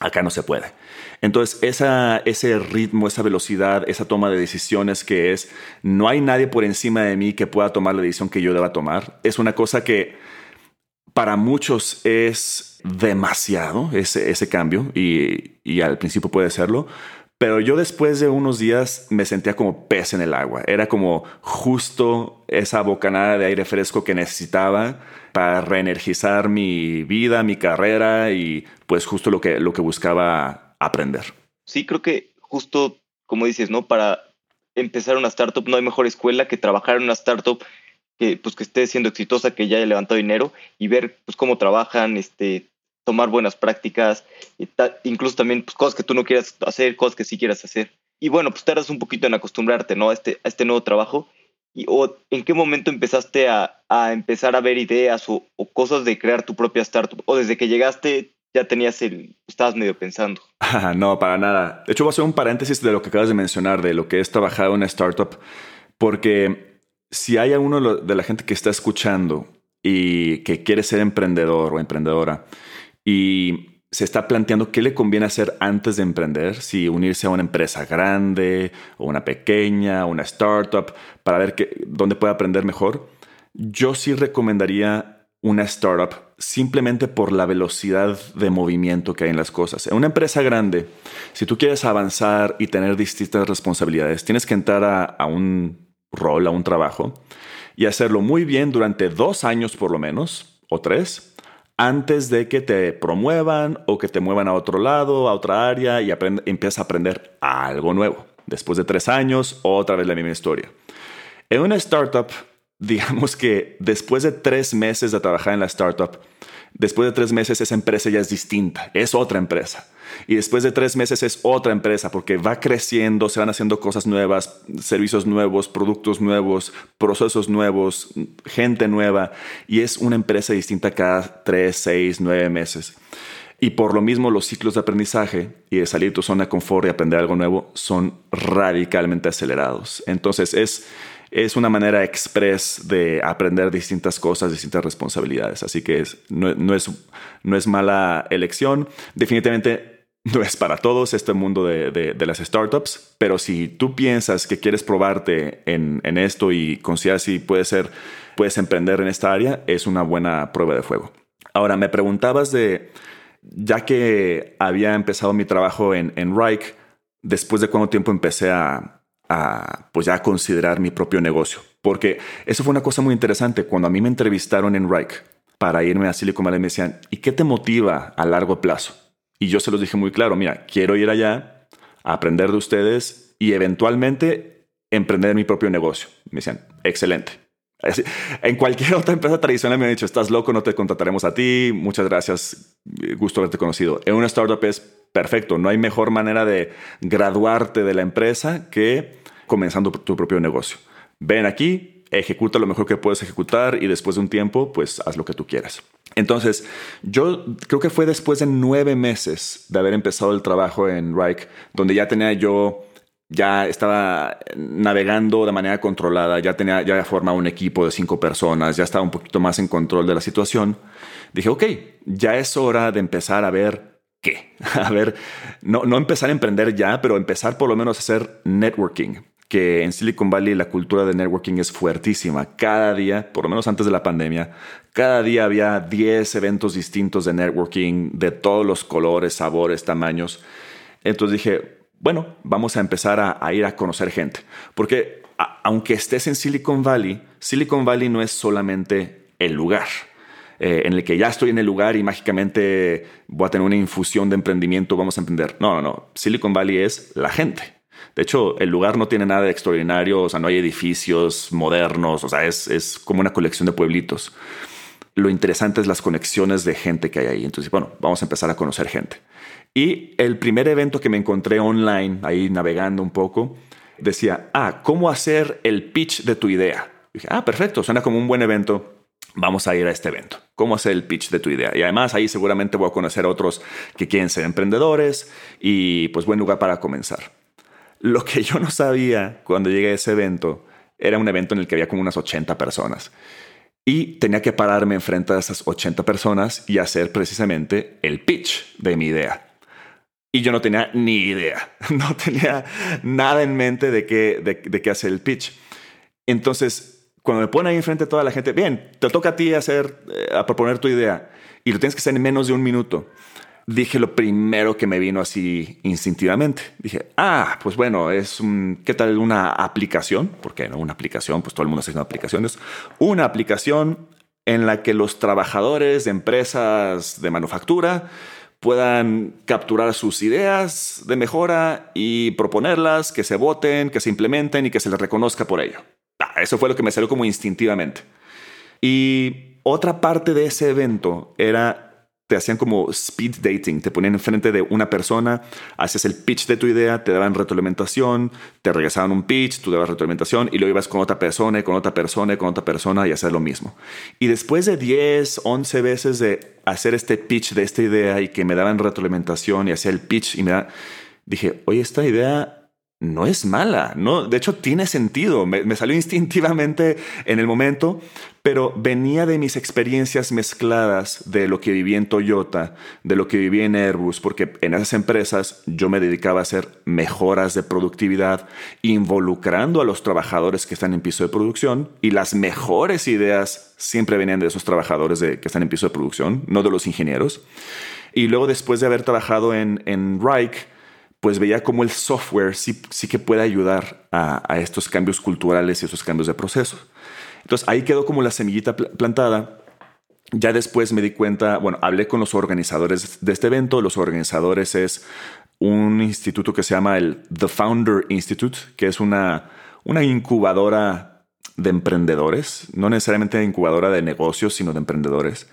Acá no se puede. Entonces, ese ritmo, esa velocidad, esa toma de decisiones que es, no hay nadie por encima de mí que pueda tomar la decisión que yo deba tomar, es una cosa que para muchos es demasiado ese, cambio y, al principio puede serlo, pero yo después de unos días me sentía como pez en el agua. Era como justo esa bocanada de aire fresco que necesitaba para reenergizar mi vida, mi carrera y pues justo lo que, lo que buscaba aprender. Sí, creo que justo como dices, ¿no? Para empezar una startup no hay mejor escuela que trabajar en una startup que, pues, que esté siendo exitosa, que ya haya levantado dinero y ver pues, cómo trabajan, este, tomar buenas prácticas, incluso también pues, cosas que tú no quieras hacer, cosas que sí quieras hacer. Y bueno, pues tardas un poquito en acostumbrarte ¿no? a, este, a este nuevo trabajo. Y, o, ¿En qué momento empezaste a, a empezar a ver ideas o, o, cosas de crear tu propia startup? ¿O desde que llegaste ya tenías el, estabas medio pensando? no, para nada. De hecho, voy a hacer un paréntesis de lo que acabas de mencionar, de lo que es trabajar en una startup, porque si hay alguno de la gente que está escuchando y que quiere ser emprendedor o emprendedora y se está planteando qué le conviene hacer antes de emprender, si unirse a una empresa grande o una pequeña, una startup, para ver dónde puede aprender mejor, yo sí recomendaría una startup simplemente por la velocidad de movimiento que hay en las cosas. En una empresa grande, si tú quieres avanzar y tener distintas responsabilidades, tienes que entrar a un rol, a un trabajo, y hacerlo muy bien durante dos años por lo menos, o tres, antes de que te promuevan o que te muevan a otro lado, a otra área y empiezas a aprender algo nuevo. Después de tres años, otra vez la misma historia. En una startup, digamos que después de tres meses de trabajar en la startup, después de tres meses esa empresa ya es distinta, es otra empresa. Y después de tres meses es otra empresa porque va creciendo, se van haciendo cosas nuevas, servicios nuevos, productos nuevos, procesos nuevos, gente nueva. Y es una empresa distinta cada tres, seis, nueve meses. Y por lo mismo los ciclos de aprendizaje y de salir de tu zona de confort y aprender algo nuevo son radicalmente acelerados. Entonces es, es una manera express de aprender distintas cosas, distintas responsabilidades. Así que es, no, es, no es mala elección. Definitivamente no es para todos este mundo de, las startups, pero si tú piensas que quieres probarte en, esto y consideras si puede ser, puedes emprender en esta área, es una buena prueba de fuego. Ahora, me preguntabas de, ya que había empezado mi trabajo en, en Rike, después de cuánto tiempo empecé a, pues ya considerar mi propio negocio. Porque eso fue una cosa muy interesante. Cuando a mí me entrevistaron en Rike para irme a Silicon Valley, me decían, ¿y qué te motiva a largo plazo? Y yo se los dije muy claro, mira, quiero ir allá, a aprender de ustedes y eventualmente emprender mi propio negocio. Me decían, excelente. En cualquier otra empresa tradicional me han dicho, estás loco, no te contrataremos a ti, muchas gracias, gusto haberte conocido. En una startup es, perfecto, no hay mejor manera de graduarte de la empresa que comenzando tu propio negocio. Ven aquí, ejecuta lo mejor que puedes ejecutar y después de un tiempo, pues haz lo que tú quieras. Entonces, yo creo que fue después de nueve meses de haber empezado el trabajo en Reich, donde ya tenía yo, ya estaba navegando de manera controlada, ya tenía, ya formado un equipo de cinco personas, ya estaba un poquito más en control de la situación. Dije, ok, ya es hora de empezar a ver qué. A ver, no, no empezar a emprender ya, pero empezar por lo menos a hacer networking que en Silicon Valley la cultura de networking es fuertísima. Cada día, por lo menos antes de la pandemia, cada día había 10 eventos distintos de networking de todos los colores, sabores, tamaños. Entonces dije, bueno, vamos a empezar a, ir a conocer gente. Porque aunque estés en Silicon Valley, Silicon Valley no es solamente el lugar. Eh, en el que ya estoy en el lugar y mágicamente voy a tener una infusión de emprendimiento, vamos a emprender. No, no, no. Silicon Valley es la gente. De hecho, el lugar no tiene nada de extraordinario, o sea, no hay edificios modernos, o sea, es, como una colección de pueblitos. Lo interesante es las conexiones de gente que hay ahí. Entonces, bueno, vamos a empezar a conocer gente. Y el primer evento que me encontré online, ahí navegando un poco, decía, ah, ¿cómo hacer el pitch de tu idea? dije, ah, perfecto, suena como un buen evento. Vamos a ir a este evento. ¿Cómo hacer el pitch de tu idea? Y además ahí seguramente voy a conocer otros que quieren ser emprendedores y pues buen lugar para comenzar. Lo que yo no sabía cuando llegué a ese evento era un evento en el que había como unas 80 personas. Y tenía que pararme enfrente de esas 80 personas y hacer precisamente el pitch de mi idea. Y yo no tenía ni idea, no tenía nada en mente de qué, de, qué hacer el pitch. Entonces, cuando me ponen ahí enfrente de toda la gente, bien, te toca a ti hacer, eh, a proponer tu idea y lo tienes que hacer en menos de un minuto dije lo primero que me vino así instintivamente. Dije, ah, pues bueno, es un, ¿qué tal una aplicación? Porque no una aplicación, pues todo el mundo está haciendo aplicaciones. Una aplicación en la que los trabajadores de empresas de manufactura puedan capturar sus ideas de mejora y proponerlas, que se voten, que se implementen y que se les reconozca por ello. Ah, eso fue lo que me salió como instintivamente. Y otra parte de ese evento era te hacían como speed dating, te ponían enfrente de una persona, haces el pitch de tu idea, te daban retroalimentación, te regresaban un pitch, tú dabas retroalimentación y luego ibas con otra persona, y con otra persona, y con otra persona y hacer lo mismo. Y después de 10, 11 veces de hacer este pitch de esta idea y que me daban retroalimentación y hacer el pitch y me dije, oye, esta idea no es mala, no, de hecho tiene sentido, me, salió instintivamente en el momento, pero venía de mis experiencias mezcladas de lo que viví en Toyota, de lo que viví en Airbus, porque en esas empresas yo me dedicaba a hacer mejoras de productividad, involucrando a los trabajadores que están en piso de producción, y las mejores ideas siempre venían de esos trabajadores que están en piso de producción, no de los ingenieros. Y luego después de haber trabajado en, en Reich, pues veía cómo el software sí, sí que puede ayudar a, estos cambios culturales y esos cambios de proceso. Entonces ahí quedó como la semillita plantada. Ya después me di cuenta, bueno, hablé con los organizadores de este evento. Los organizadores es un instituto que se llama el The Founder Institute, que es una, una incubadora de emprendedores, no necesariamente incubadora de negocios, sino de emprendedores.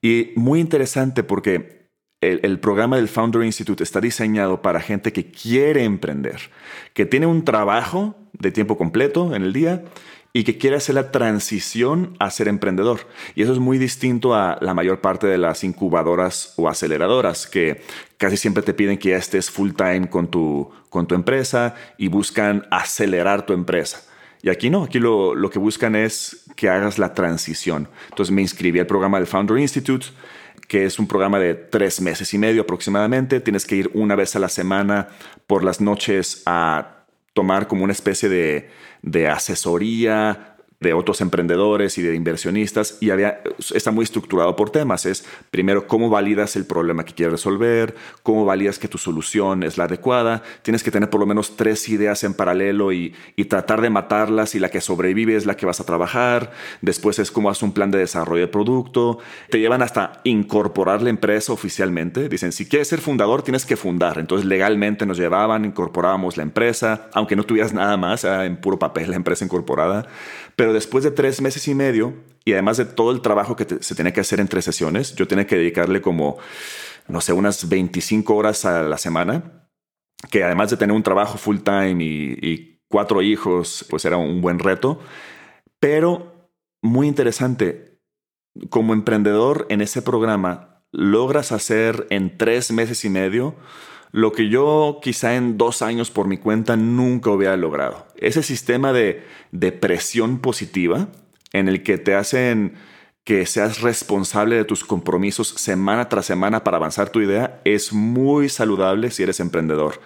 Y muy interesante porque el, programa del Founder Institute está diseñado para gente que quiere emprender, que tiene un trabajo de tiempo completo en el día y que quiere hacer la transición a ser emprendedor. Y eso es muy distinto a la mayor parte de las incubadoras o aceleradoras, que casi siempre te piden que ya estés full time con tu, con tu empresa y buscan acelerar tu empresa. Y aquí no, aquí lo, lo que buscan es que hagas la transición. Entonces me inscribí al programa del Founder Institute que es un programa de tres meses y medio aproximadamente. Tienes que ir una vez a la semana por las noches a tomar como una especie de, de asesoría de otros emprendedores y de inversionistas y había, está muy estructurado por temas. Es primero cómo validas el problema que quieres resolver, cómo validas que tu solución es la adecuada. Tienes que tener por lo menos tres ideas en paralelo y, y tratar de matarlas y la que sobrevive es la que vas a trabajar. Después es cómo haces un plan de desarrollo de producto. Te llevan hasta incorporar la empresa oficialmente. Dicen, si quieres ser fundador, tienes que fundar. Entonces legalmente nos llevaban, incorporábamos la empresa, aunque no tuvieras nada más, en puro papel la empresa incorporada. Pero después de tres meses y medio, y además de todo el trabajo que se tenía que hacer entre sesiones, yo tenía que dedicarle como no sé, unas 25 horas a la semana, que además de tener un trabajo full time y, y cuatro hijos, pues era un buen reto. Pero muy interesante, como emprendedor en ese programa, logras hacer en tres meses y medio lo que yo quizá en dos años por mi cuenta nunca hubiera logrado. Ese sistema de, de presión positiva en el que te hacen que seas responsable de tus compromisos semana tras semana para avanzar tu idea es muy saludable si eres emprendedor.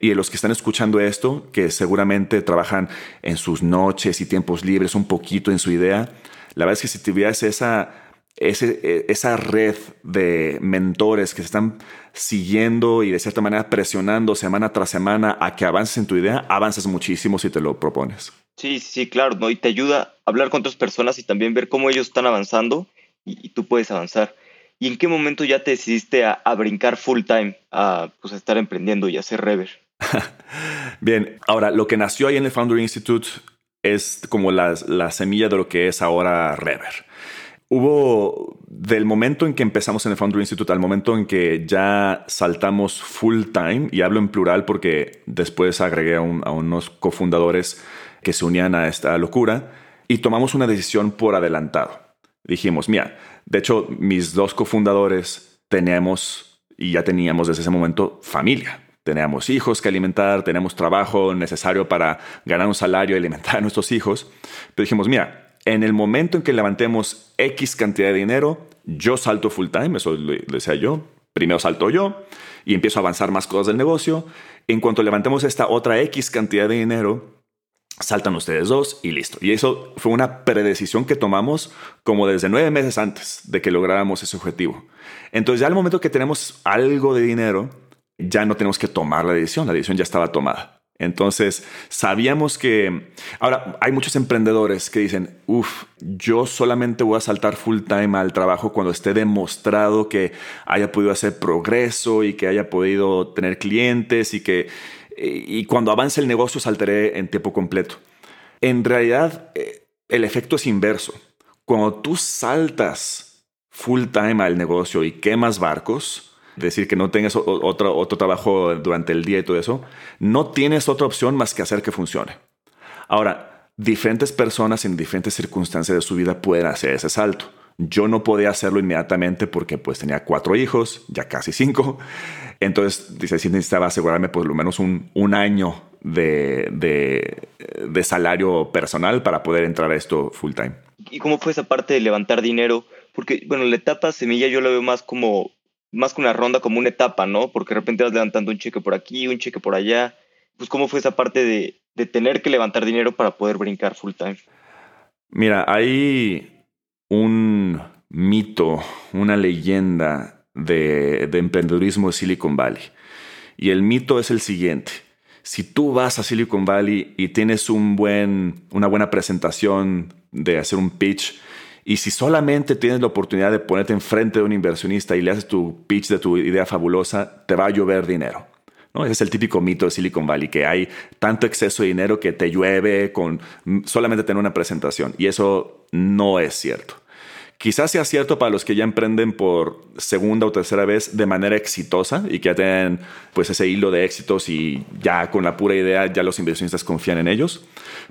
Y los que están escuchando esto, que seguramente trabajan en sus noches y tiempos libres un poquito en su idea, la verdad es que si tuvieras esa ese, esa red de mentores que se están siguiendo y de cierta manera presionando semana tras semana a que avances en tu idea, avanzas muchísimo si te lo propones. Sí, sí, claro, ¿no? Y te ayuda a hablar con otras personas y también ver cómo ellos están avanzando y, tú puedes avanzar. ¿Y en qué momento ya te decidiste a, brincar full time, a, pues, a estar emprendiendo y a ser rever? Bien, ahora lo que nació ahí en el Founder Institute es como la, la semilla de lo que es ahora Rever hubo del momento en que empezamos en el Founder Institute al momento en que ya saltamos full time, y hablo en plural porque después agregué a, unos cofundadores que se unían a esta locura, y tomamos una decisión por adelantado. Dijimos, mira, de hecho mis dos cofundadores teníamos y ya teníamos desde ese momento familia. Teníamos hijos que alimentar, teníamos trabajo necesario para ganar un salario y alimentar a nuestros hijos. Pero dijimos, mira, en el momento en que levantemos X cantidad de dinero, yo salto full time, eso lo decía yo. Primero salto yo y empiezo a avanzar más cosas del negocio. En cuanto levantemos esta otra X cantidad de dinero, saltan ustedes dos y listo. Y eso fue una predecisión que tomamos como desde nueve meses antes de que lográramos ese objetivo. Entonces ya al momento que tenemos algo de dinero, ya no tenemos que tomar la decisión, la decisión ya estaba tomada. Entonces, sabíamos que... Ahora, hay muchos emprendedores que dicen, uff, yo solamente voy a saltar full time al trabajo cuando esté demostrado que haya podido hacer progreso y que haya podido tener clientes y que... Y cuando avance el negocio saltaré en tiempo completo. En realidad, eh, el efecto es inverso. Cuando tú saltas full time al negocio y quemas barcos, decir que no tengas otro, otro trabajo durante el día y todo eso, no tienes otra opción más que hacer que funcione. Ahora, diferentes personas en diferentes circunstancias de su vida pueden hacer ese salto. Yo no podía hacerlo inmediatamente porque pues tenía cuatro hijos, ya casi cinco. Entonces, dice, sí necesitaba asegurarme por lo menos un, un año de, de, de, salario personal para poder entrar a esto full time. ¿Y cómo fue esa parte de levantar dinero? Porque, bueno, la etapa semilla yo la veo más como más que una ronda, como una etapa, ¿no? Porque de repente vas levantando un cheque por aquí, un cheque por allá. Pues, ¿cómo fue esa parte de, tener que levantar dinero para poder brincar full time? Mira, hay un mito, una leyenda de, de emprendedurismo de Silicon Valley. Y el mito es el siguiente. Si tú vas a Silicon Valley y tienes un buen, una buena presentación de hacer un pitch, y si solamente tienes la oportunidad de ponerte enfrente de un inversionista y le haces tu pitch de tu idea fabulosa, te va a llover dinero. Ese es el típico mito de Silicon Valley, que hay tanto exceso de dinero que te llueve con solamente tener una presentación. Y eso no es cierto. Quizás sea cierto para los que ya emprenden por segunda o tercera vez de manera exitosa y que ya tienen pues ese hilo de éxitos y ya con la pura idea ya los inversionistas confían en ellos.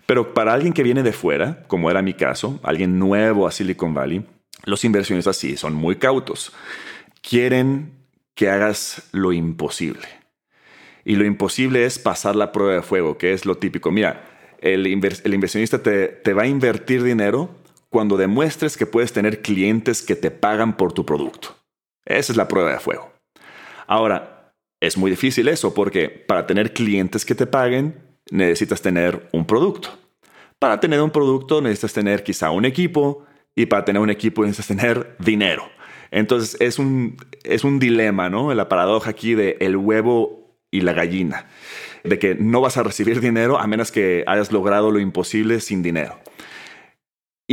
Pero para alguien que viene de fuera, como era mi caso, alguien nuevo a Silicon Valley, los inversionistas sí son muy cautos. Quieren que hagas lo imposible. Y lo imposible es pasar la prueba de fuego, que es lo típico. Mira, el, inversionista te, te va a invertir dinero cuando demuestres que puedes tener clientes que te pagan por tu producto. Esa es la prueba de fuego. Ahora, es muy difícil eso porque para tener clientes que te paguen necesitas tener un producto. Para tener un producto necesitas tener quizá un equipo y para tener un equipo necesitas tener dinero. Entonces es un, es un dilema, ¿no? La paradoja aquí de el huevo y la gallina, de que no vas a recibir dinero a menos que hayas logrado lo imposible sin dinero.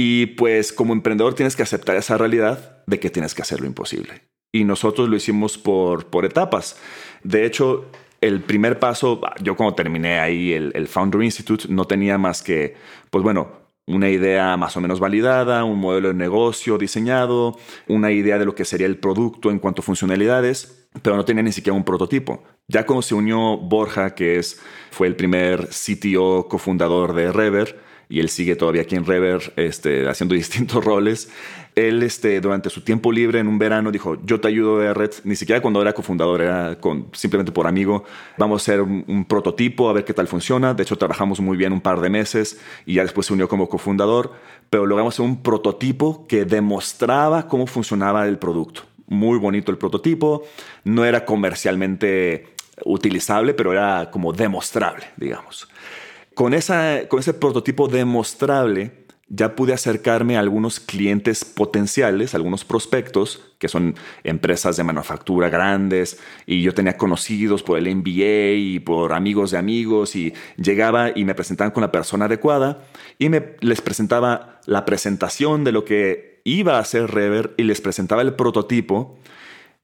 Y pues como emprendedor tienes que aceptar esa realidad de que tienes que hacer lo imposible. Y nosotros lo hicimos por, por etapas. De hecho, el primer paso, yo cuando terminé ahí el, el Founder Institute, no tenía más que, pues bueno, una idea más o menos validada, un modelo de negocio diseñado, una idea de lo que sería el producto en cuanto a funcionalidades, pero no tenía ni siquiera un prototipo. Ya cuando se unió Borja, que es, fue el primer CTO cofundador de Rever, y él sigue todavía aquí en Rever este, haciendo distintos roles. Él, este, durante su tiempo libre en un verano, dijo, yo te ayudo de Red, ni siquiera cuando era cofundador, era con, simplemente por amigo, vamos a hacer un, prototipo, a ver qué tal funciona. De hecho, trabajamos muy bien un par de meses y ya después se unió como cofundador, pero logramos hacer un prototipo que demostraba cómo funcionaba el producto. Muy bonito el prototipo, no era comercialmente utilizable, pero era como demostrable, digamos. Con, esa, con ese prototipo demostrable, ya pude acercarme a algunos clientes potenciales, algunos prospectos, que son empresas de manufactura grandes, y yo tenía conocidos por el MBA y por amigos de amigos, y llegaba y me presentaban con la persona adecuada, y me, les presentaba la presentación de lo que iba a hacer Rever, y les presentaba el prototipo,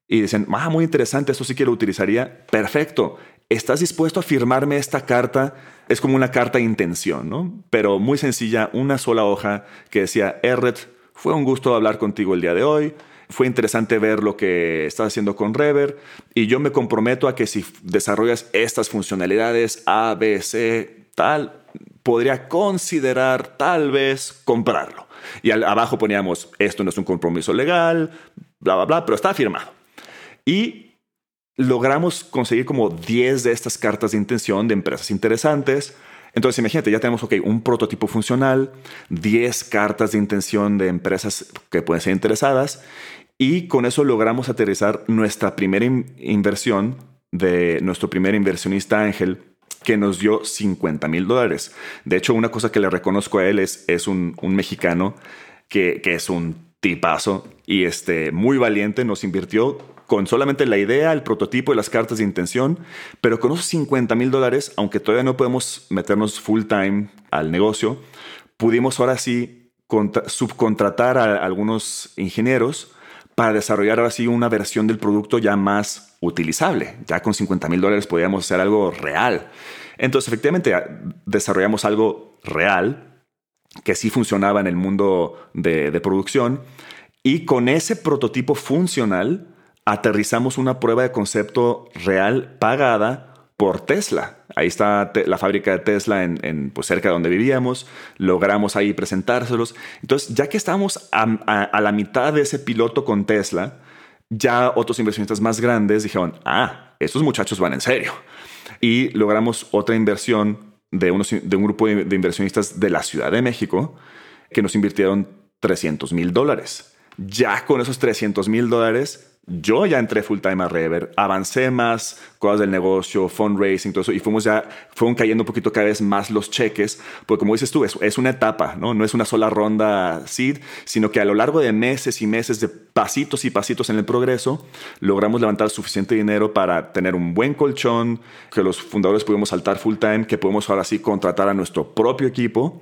y decían, ah, muy interesante, eso sí que lo utilizaría, perfecto, ¿estás dispuesto a firmarme esta carta? Es como una carta de intención, ¿no? Pero muy sencilla, una sola hoja que decía, Erret, fue un gusto hablar contigo el día de hoy. Fue interesante ver lo que estás haciendo con Rever y yo me comprometo a que si desarrollas estas funcionalidades A, B, C, tal, podría considerar tal vez comprarlo. Y abajo poníamos, esto no es un compromiso legal, bla, bla, bla, pero está firmado. Y logramos conseguir como 10 de estas cartas de intención de empresas interesantes. Entonces, imagínate, ya tenemos, ok, un prototipo funcional, 10 cartas de intención de empresas que pueden ser interesadas, y con eso logramos aterrizar nuestra primera inversión de nuestro primer inversionista ángel, que nos dio 50 mil dólares. De hecho, una cosa que le reconozco a él es, es un, mexicano que, que, es un tipazo y este, muy valiente, nos invirtió con solamente la idea, el prototipo y las cartas de intención, pero con esos 50 mil dólares, aunque todavía no podemos meternos full time al negocio, pudimos ahora sí subcontratar a algunos ingenieros para desarrollar ahora sí una versión del producto ya más utilizable. Ya con 50 mil dólares podíamos hacer algo real. Entonces, efectivamente, desarrollamos algo real que sí funcionaba en el mundo de, de producción y con ese prototipo funcional aterrizamos una prueba de concepto real pagada por Tesla. Ahí está la fábrica de Tesla en, pues cerca de donde vivíamos. Logramos ahí presentárselos. Entonces, ya que estábamos a, la mitad de ese piloto con Tesla, ya otros inversionistas más grandes dijeron, ah, estos muchachos van en serio. Y logramos otra inversión de, unos, de un grupo de inversionistas de la Ciudad de México que nos invirtieron 300 mil dólares. Ya con esos 300 mil dólares yo ya entré full time a Rever, avancé más cosas del negocio, fundraising, todo eso, y fuimos ya, fueron cayendo un poquito cada vez más los cheques, porque como dices tú, es, es una etapa, ¿no? No es una sola ronda seed, sino que a lo largo de meses y meses de pasitos y pasitos en el progreso, logramos levantar suficiente dinero para tener un buen colchón, que los fundadores pudimos saltar full time, que pudimos ahora sí contratar a nuestro propio equipo,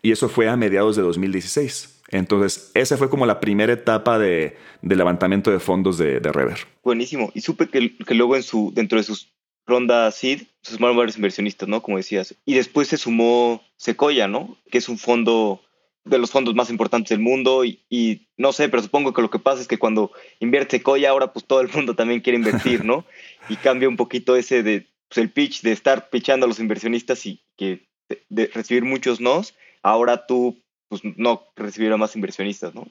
y eso fue a mediados de 2016. Entonces, esa fue como la primera etapa de, levantamiento de fondos de, Rever. Buenísimo. Y supe que, luego en su, dentro de sus rondas seed se sumaron varios inversionistas, ¿no? Como decías. Y después se sumó Sequoia, ¿no? Que es un fondo de los fondos más importantes del mundo y, no sé, pero supongo que lo que pasa es que cuando invierte Sequoia ahora pues todo el mundo también quiere invertir, ¿no? y cambia un poquito ese de pues, el pitch de estar pitchando a los inversionistas y que de recibir muchos nos, ahora tú pues no recibieron más inversionistas, ¿no?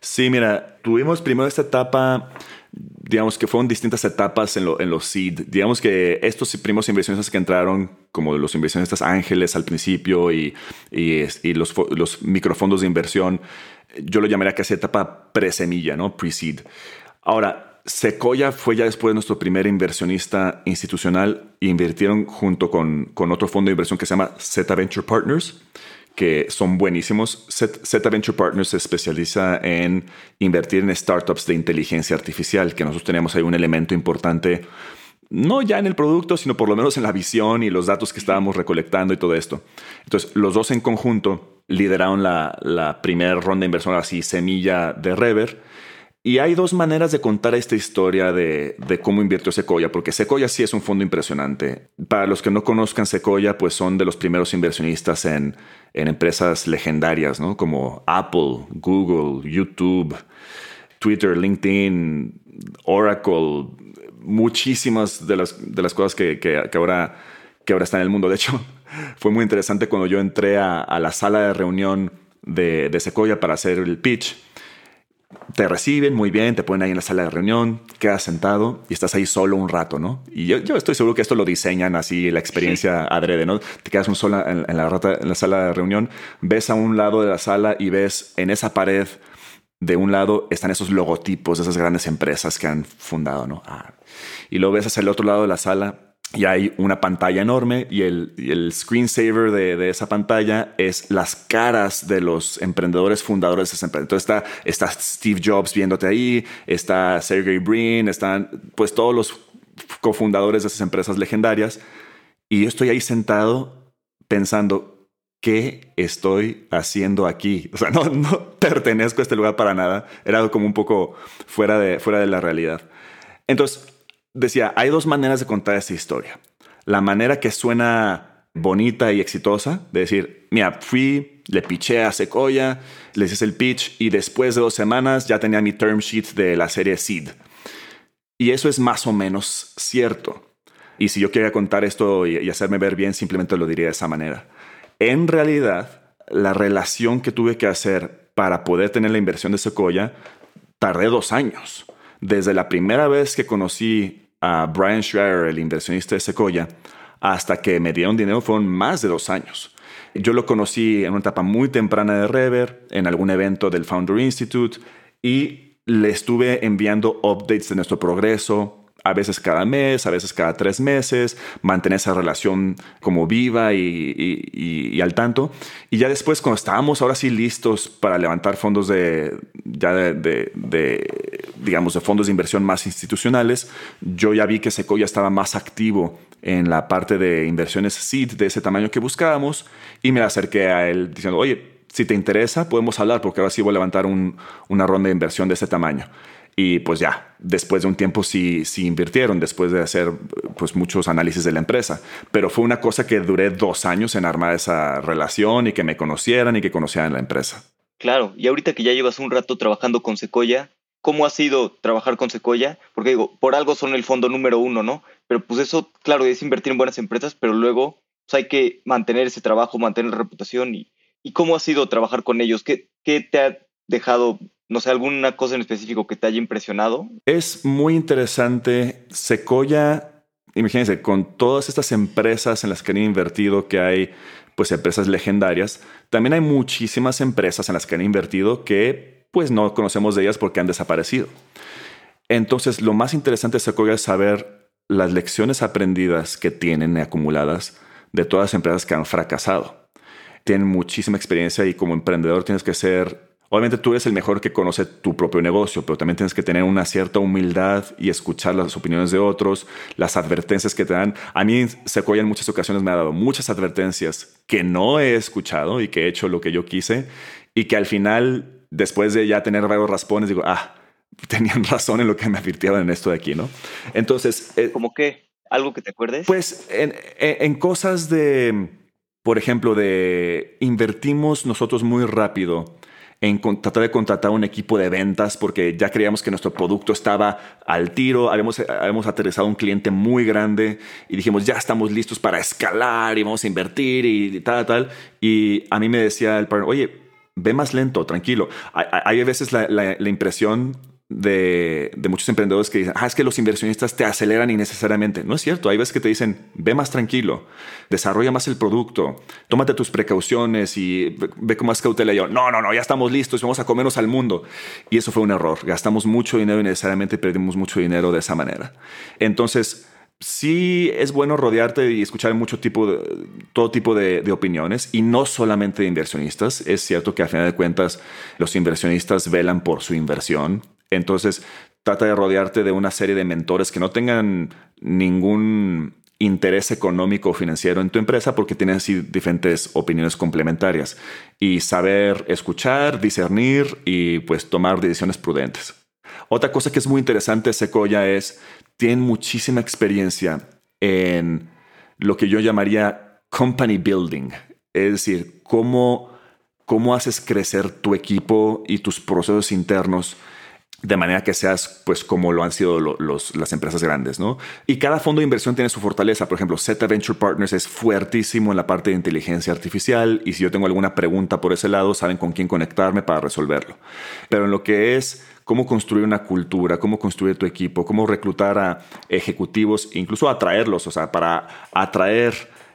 Sí, mira, tuvimos primero esta etapa, digamos que fueron distintas etapas en, los seed. Digamos que estos primeros inversionistas que entraron, como los inversionistas ángeles al principio y, los, los microfondos de inversión, yo lo llamaría esa etapa pre-semilla, ¿no? Pre-seed. Ahora, Sequoia fue ya después de nuestro primer inversionista institucional invirtieron junto con, con otro fondo de inversión que se llama Zeta Venture Partners que son buenísimos. Zeta Venture Partners se especializa en invertir en startups de inteligencia artificial, que nosotros tenemos ahí un elemento importante, no ya en el producto, sino por lo menos en la visión y los datos que estábamos recolectando y todo esto. Entonces, los dos en conjunto lideraron la, la primera ronda de inversión así, semilla de Rever y hay dos maneras de contar esta historia de, cómo invirtió Sequoia, porque Sequoia sí es un fondo impresionante. Para los que no conozcan Sequoia, pues son de los primeros inversionistas en, empresas legendarias, ¿no? Como Apple, Google, YouTube, Twitter, LinkedIn, Oracle, muchísimas de las, cosas que, ahora, que en el mundo. De hecho, fue muy interesante cuando yo entré a, a la sala de reunión de, de Sequoia para hacer el pitch te reciben muy bien, te ponen ahí en la sala de reunión, quedas sentado y estás ahí solo un rato, ¿no? Y yo, estoy seguro que esto lo diseñan así, la experiencia adrede, ¿no? Te quedas un solo en, la en la sala de reunión, ves a un lado de la sala y ves en esa pared de un lado están esos logotipos de esas grandes empresas que han fundado, ¿no? Ah. Y luego ves hacia el otro lado de la sala y hay una pantalla enorme y el, el screensaver de, de, esa pantalla es las caras de los emprendedores fundadores de esa empresa. Entonces está, está Steve Jobs viéndote ahí, está Sergey Brin, están pues todos los cofundadores de esas empresas legendarias. Y yo estoy ahí sentado pensando, ¿qué estoy haciendo aquí? O sea, no, no pertenezco a este lugar para nada. Era como un poco fuera de, fuera de la realidad. Entonces, decía, hay dos maneras de contar esta historia. La manera que suena bonita y exitosa, de decir, mira, fui, le piché a Sequoia, les hice el pitch y después de dos semanas ya tenía mi term sheet de la serie Seed. Y eso es más o menos cierto. Y si yo quería contar esto y, hacerme ver bien, simplemente lo diría de esa manera. En realidad, la relación que tuve que hacer para poder tener la inversión de Sequoia, tardé dos años. Desde la primera vez que conocí a Brian Schreier, el inversionista de Sequoia, hasta que me dieron dinero fueron más de dos años. Yo lo conocí en una etapa muy temprana de Rever, en algún evento del Founder Institute, y le estuve enviando updates de nuestro progreso, a veces cada mes, a veces cada tres meses, mantener esa relación como viva y, al tanto. Y ya después, cuando estábamos ahora sí listos para levantar fondos de, ya de, digamos, de fondos de inversión más institucionales, yo ya vi que Sequoia estaba más activo en la parte de inversiones seed de ese tamaño que buscábamos y me acerqué a él diciendo, oye, si te interesa, podemos hablar porque ahora sí voy a levantar una ronda de inversión de ese tamaño. Y pues ya, después de un tiempo sí, sí invirtieron, después de hacer pues muchos análisis de la empresa. Pero fue una cosa que duré dos años en armar esa relación y que me conocieran y que conocieran la empresa. Claro, y ahorita que ya llevas un rato trabajando con Secoya, ¿cómo ha sido trabajar con Secoya? Porque digo, por algo son el fondo número uno, ¿no? Pero pues eso, claro, es invertir en buenas empresas, pero luego pues, hay que mantener ese trabajo, mantener la reputación. ¿Y, y cómo ha sido trabajar con ellos? ¿Qué, qué te ha dejado no sé, alguna cosa en específico que te haya impresionado. Es muy interesante. Sequoia, imagínense, con todas estas empresas en las que han invertido, que hay pues empresas legendarias, también hay muchísimas empresas en las que han invertido que pues no conocemos de ellas porque han desaparecido. Entonces, lo más interesante de Sequoia es saber las lecciones aprendidas que tienen acumuladas de todas las empresas que han fracasado. Tienen muchísima experiencia y como emprendedor tienes que ser Obviamente tú eres el mejor que conoce tu propio negocio, pero también tienes que tener una cierta humildad y escuchar las opiniones de otros, las advertencias que te dan. A mí Sequoia en muchas ocasiones me ha dado muchas advertencias que no he escuchado y que he hecho lo que yo quise y que al final, después de ya tener varios raspones, digo, ah, tenían razón en lo que me advirtieron en esto de aquí, ¿no? Entonces... Eh, ¿Cómo qué? ¿Algo que te acuerdes? Pues en, en cosas de, por ejemplo, de invertimos nosotros muy rápido en tratar de contratar un equipo de ventas porque ya creíamos que nuestro producto estaba al tiro, habíamos, habíamos aterrizado un cliente muy grande y dijimos ya estamos listos para escalar y vamos a invertir y tal, tal. Y a mí me decía el partner, oye, ve más lento, tranquilo. Hay, hay veces la, la, la impresión de, muchos emprendedores que dicen, ah, es que los inversionistas te aceleran innecesariamente. No es cierto, hay veces que te dicen, ve más tranquilo, desarrolla más el producto, tómate tus precauciones y ve con más cautela. Yo, no, no, no, ya estamos listos, vamos a comernos al mundo. Y eso fue un error. Gastamos mucho dinero y necesariamente perdimos mucho dinero de esa manera. Entonces, sí es bueno rodearte y escuchar mucho tipo de, todo tipo de, de, opiniones y no solamente de inversionistas. Es cierto que a final de cuentas los inversionistas velan por su inversión, entonces, trata de rodearte de una serie de mentores que no tengan ningún interés económico o financiero en tu empresa porque tienen así diferentes opiniones complementarias y saber escuchar, discernir y pues tomar decisiones prudentes. Otra cosa que es muy interesante Sequoia es, tienen muchísima experiencia en lo que yo llamaría company building. Es decir, cómo, cómo haces crecer tu equipo y tus procesos internos de manera que seas pues como lo han sido los, las empresas grandes, ¿no? Y cada fondo de inversión tiene su fortaleza. Por ejemplo, Zeta Venture Partners es fuertísimo en la parte de inteligencia artificial y si yo tengo alguna pregunta por ese lado, saben con quién conectarme para resolverlo. Pero en lo que es cómo construir una cultura, cómo construir tu equipo, cómo reclutar a ejecutivos, incluso atraerlos, o sea, para atraer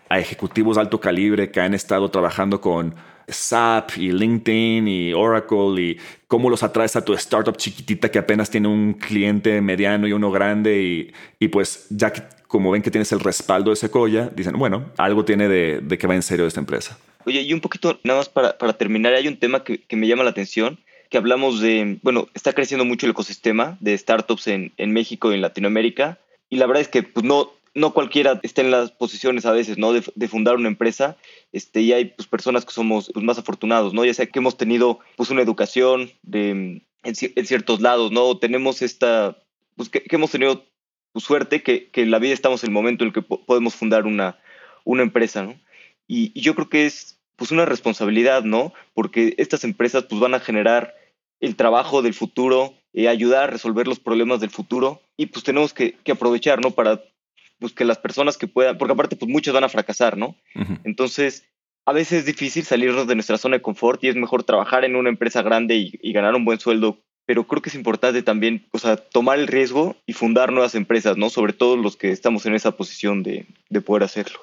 a ejecutivos de alto calibre que han estado trabajando con SAP y LinkedIn y Oracle y cómo los atraes a tu startup chiquitita que apenas tiene un cliente mediano y uno grande y, y pues ya que como ven que tienes el respaldo de Sequoia, dicen, bueno, algo tiene de, de que va en serio esta empresa. Oye, y un poquito nada más para, para terminar, hay un tema que, que, me llama la atención, que hablamos de, bueno, está creciendo mucho el ecosistema de startups en, en México y en Latinoamérica, y la verdad es que pues, no, no cualquiera está en las posiciones a veces, ¿no? De, fundar una empresa, este, y hay pues, personas que somos pues, más afortunados, ¿no? Ya sea que hemos tenido pues una educación en, ciertos lados, ¿no? Tenemos esta, pues que, hemos tenido pues, suerte que, que, en la vida estamos en el momento en el que podemos fundar una, una empresa, ¿no? Y, yo creo que es pues una responsabilidad, ¿no? Porque estas empresas pues van a generar el trabajo del futuro, eh, ayudar a resolver los problemas del futuro y pues tenemos que, que aprovechar, ¿no? Para pues que las personas que puedan, porque aparte pues muchos van a fracasar, ¿no? Entonces, a veces es difícil salirnos de nuestra zona de confort y es mejor trabajar en una empresa grande y, ganar un buen sueldo, pero creo que es importante también, o sea, tomar el riesgo y fundar nuevas empresas, ¿no? Sobre todo los que estamos en esa posición de, de poder hacerlo.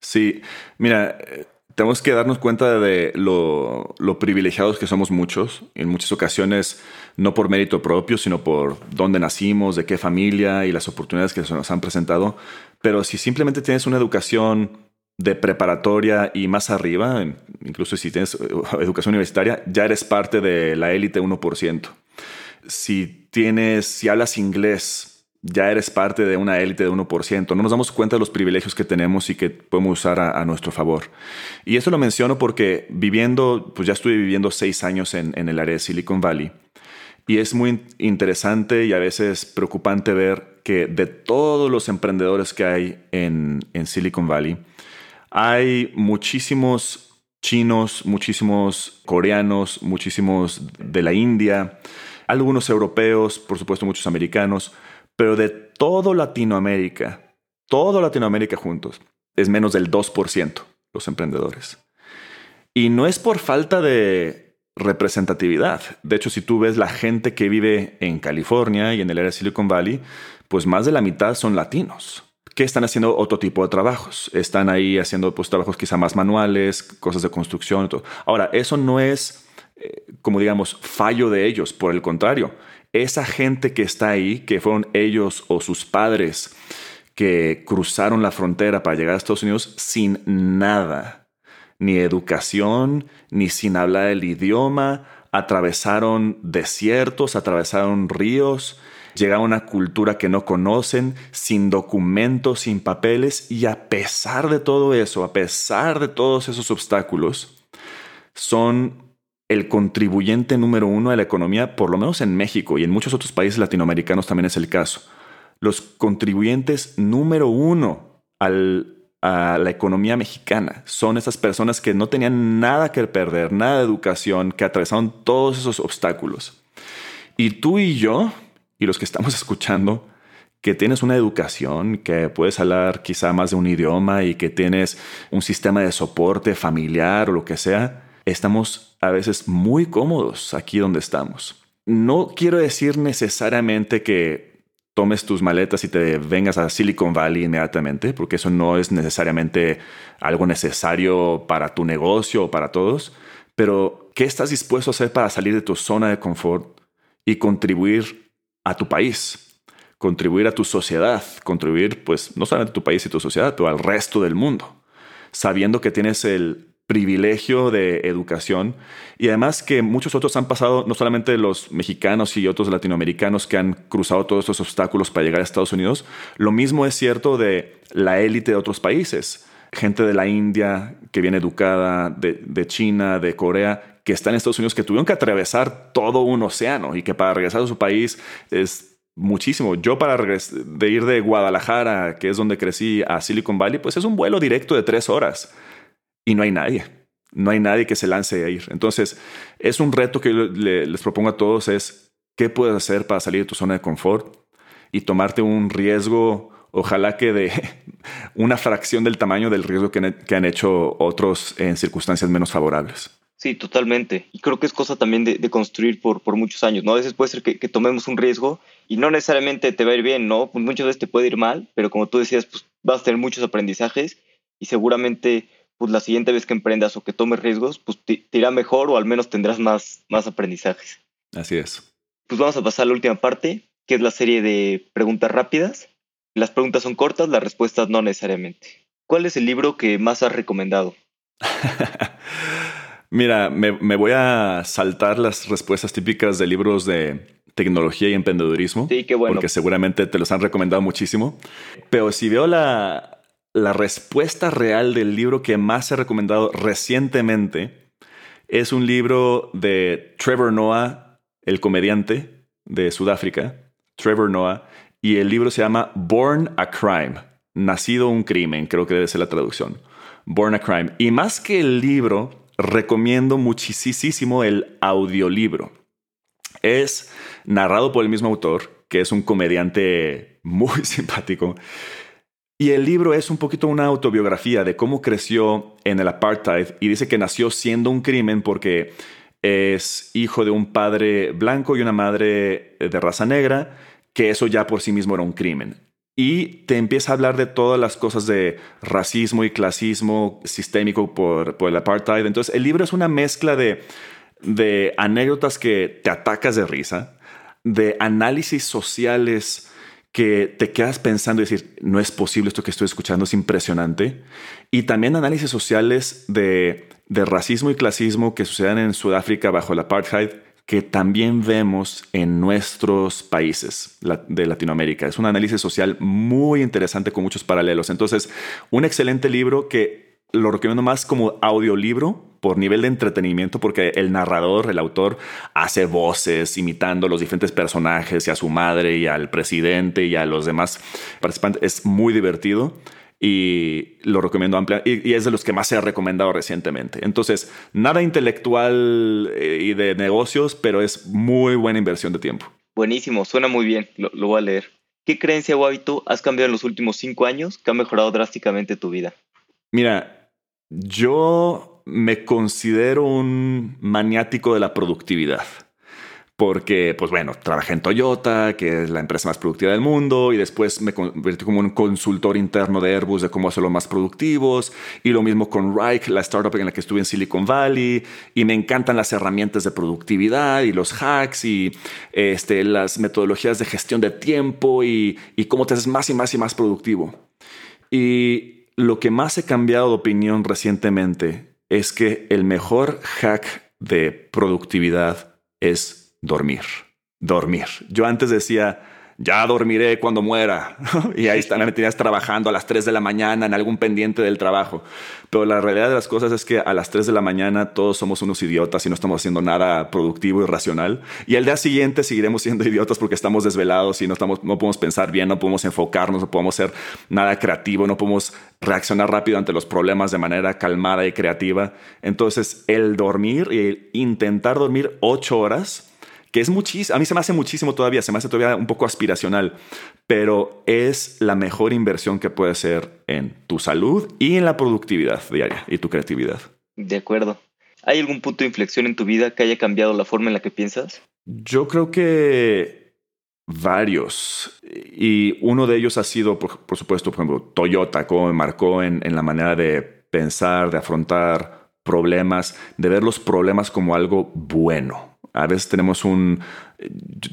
Sí, mira, tenemos que darnos cuenta de lo, privilegiados que somos muchos, en muchas ocasiones no por mérito propio, sino por dónde nacimos, de qué familia y las oportunidades que se nos han presentado. Pero si simplemente tienes una educación de preparatoria y más arriba, incluso si tienes eh, educación universitaria, ya eres parte de la élite 1%. Si tienes, si hablas inglés, ya eres parte de una élite de 1%. No nos damos cuenta de los privilegios que tenemos y que podemos usar a, nuestro favor. Y esto lo menciono porque viviendo, pues ya estuve viviendo seis años en, el área de Silicon Valley. Y es muy interesante y a veces preocupante ver que de todos los emprendedores que hay en, en Silicon Valley, hay muchísimos chinos, muchísimos coreanos, muchísimos de la India, algunos europeos, por supuesto muchos americanos, pero de todo Latinoamérica, todo Latinoamérica juntos, es menos del 2% los emprendedores. Y no es por falta de representatividad. De hecho, si tú ves la gente que vive en California y en el área de Silicon Valley, pues más de la mitad son latinos que están haciendo otro tipo de trabajos. Están ahí haciendo pues, trabajos quizá más manuales, cosas de construcción. Ahora, eso no es, eh, como digamos, fallo de ellos. Por el contrario, esa gente que está ahí, que fueron ellos o sus padres que cruzaron la frontera para llegar a Estados Unidos sin nada, ni educación, ni sin hablar el idioma, atravesaron desiertos, atravesaron ríos, llegaron a una cultura que no conocen, sin documentos, sin papeles, y a pesar de todo eso, a pesar de todos esos obstáculos, son el contribuyente número uno a la economía, por lo menos en México y en muchos otros países latinoamericanos también es el caso. Los contribuyentes número uno a la economía mexicana son esas personas que no tenían nada que perder, nada de educación, que atravesaron todos esos obstáculos. Y tú y yo, y los que estamos escuchando, que tienes una educación, que puedes hablar quizá más de un idioma y que tienes un sistema de soporte familiar o lo que sea, estamos a veces muy cómodos aquí donde estamos. No quiero decir necesariamente que tomes tus maletas y te vengas a Silicon Valley inmediatamente, porque eso no es necesariamente algo necesario para tu negocio o para todos, pero ¿qué estás dispuesto a hacer para salir de tu zona de confort y contribuir a tu país? Contribuir a tu sociedad, contribuir pues no solamente a tu país y tu sociedad, pero al resto del mundo, sabiendo que tienes el privilegio de educación. Y además que muchos otros han pasado, no solamente los mexicanos y otros latinoamericanos que han cruzado todos estos obstáculos para llegar a Estados Unidos, lo mismo es cierto de la élite de otros países, gente de la India que viene educada, de, China, de Corea, que están en Estados Unidos, que tuvieron que atravesar todo un océano y que para regresar a su país es muchísimo. Yo para de ir de Guadalajara, que es donde crecí, a Silicon Valley, pues es un vuelo directo de tres horas y no hay nadie. No hay nadie que se lance a ir. Entonces, es un reto que les propongo a todos es qué puedes hacer para salir de tu zona de confort y tomarte un riesgo, ojalá que de una fracción del tamaño del riesgo que, que han hecho otros en circunstancias menos favorables. Sí, totalmente. Y creo que es cosa también de, construir por, por, muchos años, ¿no? A veces puede ser que, tomemos un riesgo y no necesariamente te va a ir bien, ¿no? Pues muchas veces te puede ir mal, pero como tú decías, pues vas a tener muchos aprendizajes y seguramente pues la siguiente vez que emprendas o que tomes riesgos, pues te, irá mejor o al menos tendrás más, más aprendizajes. Así es. Pues vamos a pasar a la última parte, que es la serie de preguntas rápidas. Las preguntas son cortas, las respuestas no necesariamente. ¿Cuál es el libro que más has recomendado? Mira, me, voy a saltar las respuestas típicas de libros de tecnología y emprendedurismo. Sí, qué bueno. Porque seguramente te los han recomendado muchísimo. Pero si veo la, la respuesta real del libro que más he recomendado recientemente, es un libro de Trevor Noah, el comediante de Sudáfrica, Trevor Noah, y el libro se llama Born a Crime, Nacido un crimen, creo que debe ser la traducción. Born a Crime. Y más que el libro, recomiendo muchísimo el audiolibro. Es narrado por el mismo autor, que es un comediante muy simpático. Y el libro es un poquito una autobiografía de cómo creció en el apartheid y dice que nació siendo un crimen porque es hijo de un padre blanco y una madre de raza negra, que eso ya por sí mismo era un crimen y te empieza a hablar de todas las cosas de racismo y clasismo sistémico por, el apartheid. Entonces, el libro es una mezcla de, de anécdotas que te atacas de risa, de análisis sociales que te quedas pensando y decir, no es posible esto que estoy escuchando, es impresionante. Y también análisis sociales de, de racismo y clasismo que suceden en Sudáfrica bajo el apartheid que también vemos en nuestros países de Latinoamérica. Es un análisis social muy interesante con muchos paralelos. Entonces, un excelente libro que lo recomiendo más como audiolibro por nivel de entretenimiento, porque el narrador, el autor, hace voces imitando los diferentes personajes y a su madre y al presidente y a los demás participantes. Es muy divertido y lo recomiendo ampliamente y, es de los que más se ha recomendado recientemente. Entonces, nada intelectual eh, y de negocios, pero es muy buena inversión de tiempo. Buenísimo, suena muy bien, lo, voy a leer. ¿Qué creencia o hábito has cambiado en los últimos cinco años que ha mejorado drásticamente tu vida? Mira, yo me considero un maniático de la productividad porque, pues bueno, trabajé en Toyota, que es la empresa más productiva del mundo, y después me convertí como un consultor interno de Airbus de cómo hacerlo más productivos, y lo mismo con Reich, la startup en la que estuve en Silicon Valley, y me encantan las herramientas de productividad y los hacks y este, las metodologías de gestión de tiempo y, y cómo te haces más y más y más productivo. Y lo que más he cambiado de opinión recientemente es que el mejor hack de productividad es dormir. Dormir. Yo antes decía, ya dormiré cuando muera. y ahí está, me tenías trabajando a las 3 de la mañana en algún pendiente del trabajo. Pero la realidad de las cosas es que a las 3 de la mañana todos somos unos idiotas y no estamos haciendo nada productivo y racional. Y al día siguiente seguiremos siendo idiotas porque estamos desvelados y no, estamos, no podemos pensar bien, no podemos enfocarnos, no podemos ser nada creativo, no podemos reaccionar rápido ante los problemas de manera calmada y creativa. Entonces, el dormir y intentar dormir 8 horas que es muchísimo, a mí se me hace muchísimo todavía, se me hace todavía un poco aspiracional, pero es la mejor inversión que puede ser en tu salud y en la productividad diaria y tu creatividad. De acuerdo. ¿Hay algún punto de inflexión en tu vida que haya cambiado la forma en la que piensas? Yo creo que varios. Y uno de ellos ha sido, por, supuesto, por ejemplo, Toyota, cómo me marcó en, en la manera de pensar, de afrontar problemas, de ver los problemas como algo bueno a veces tenemos un,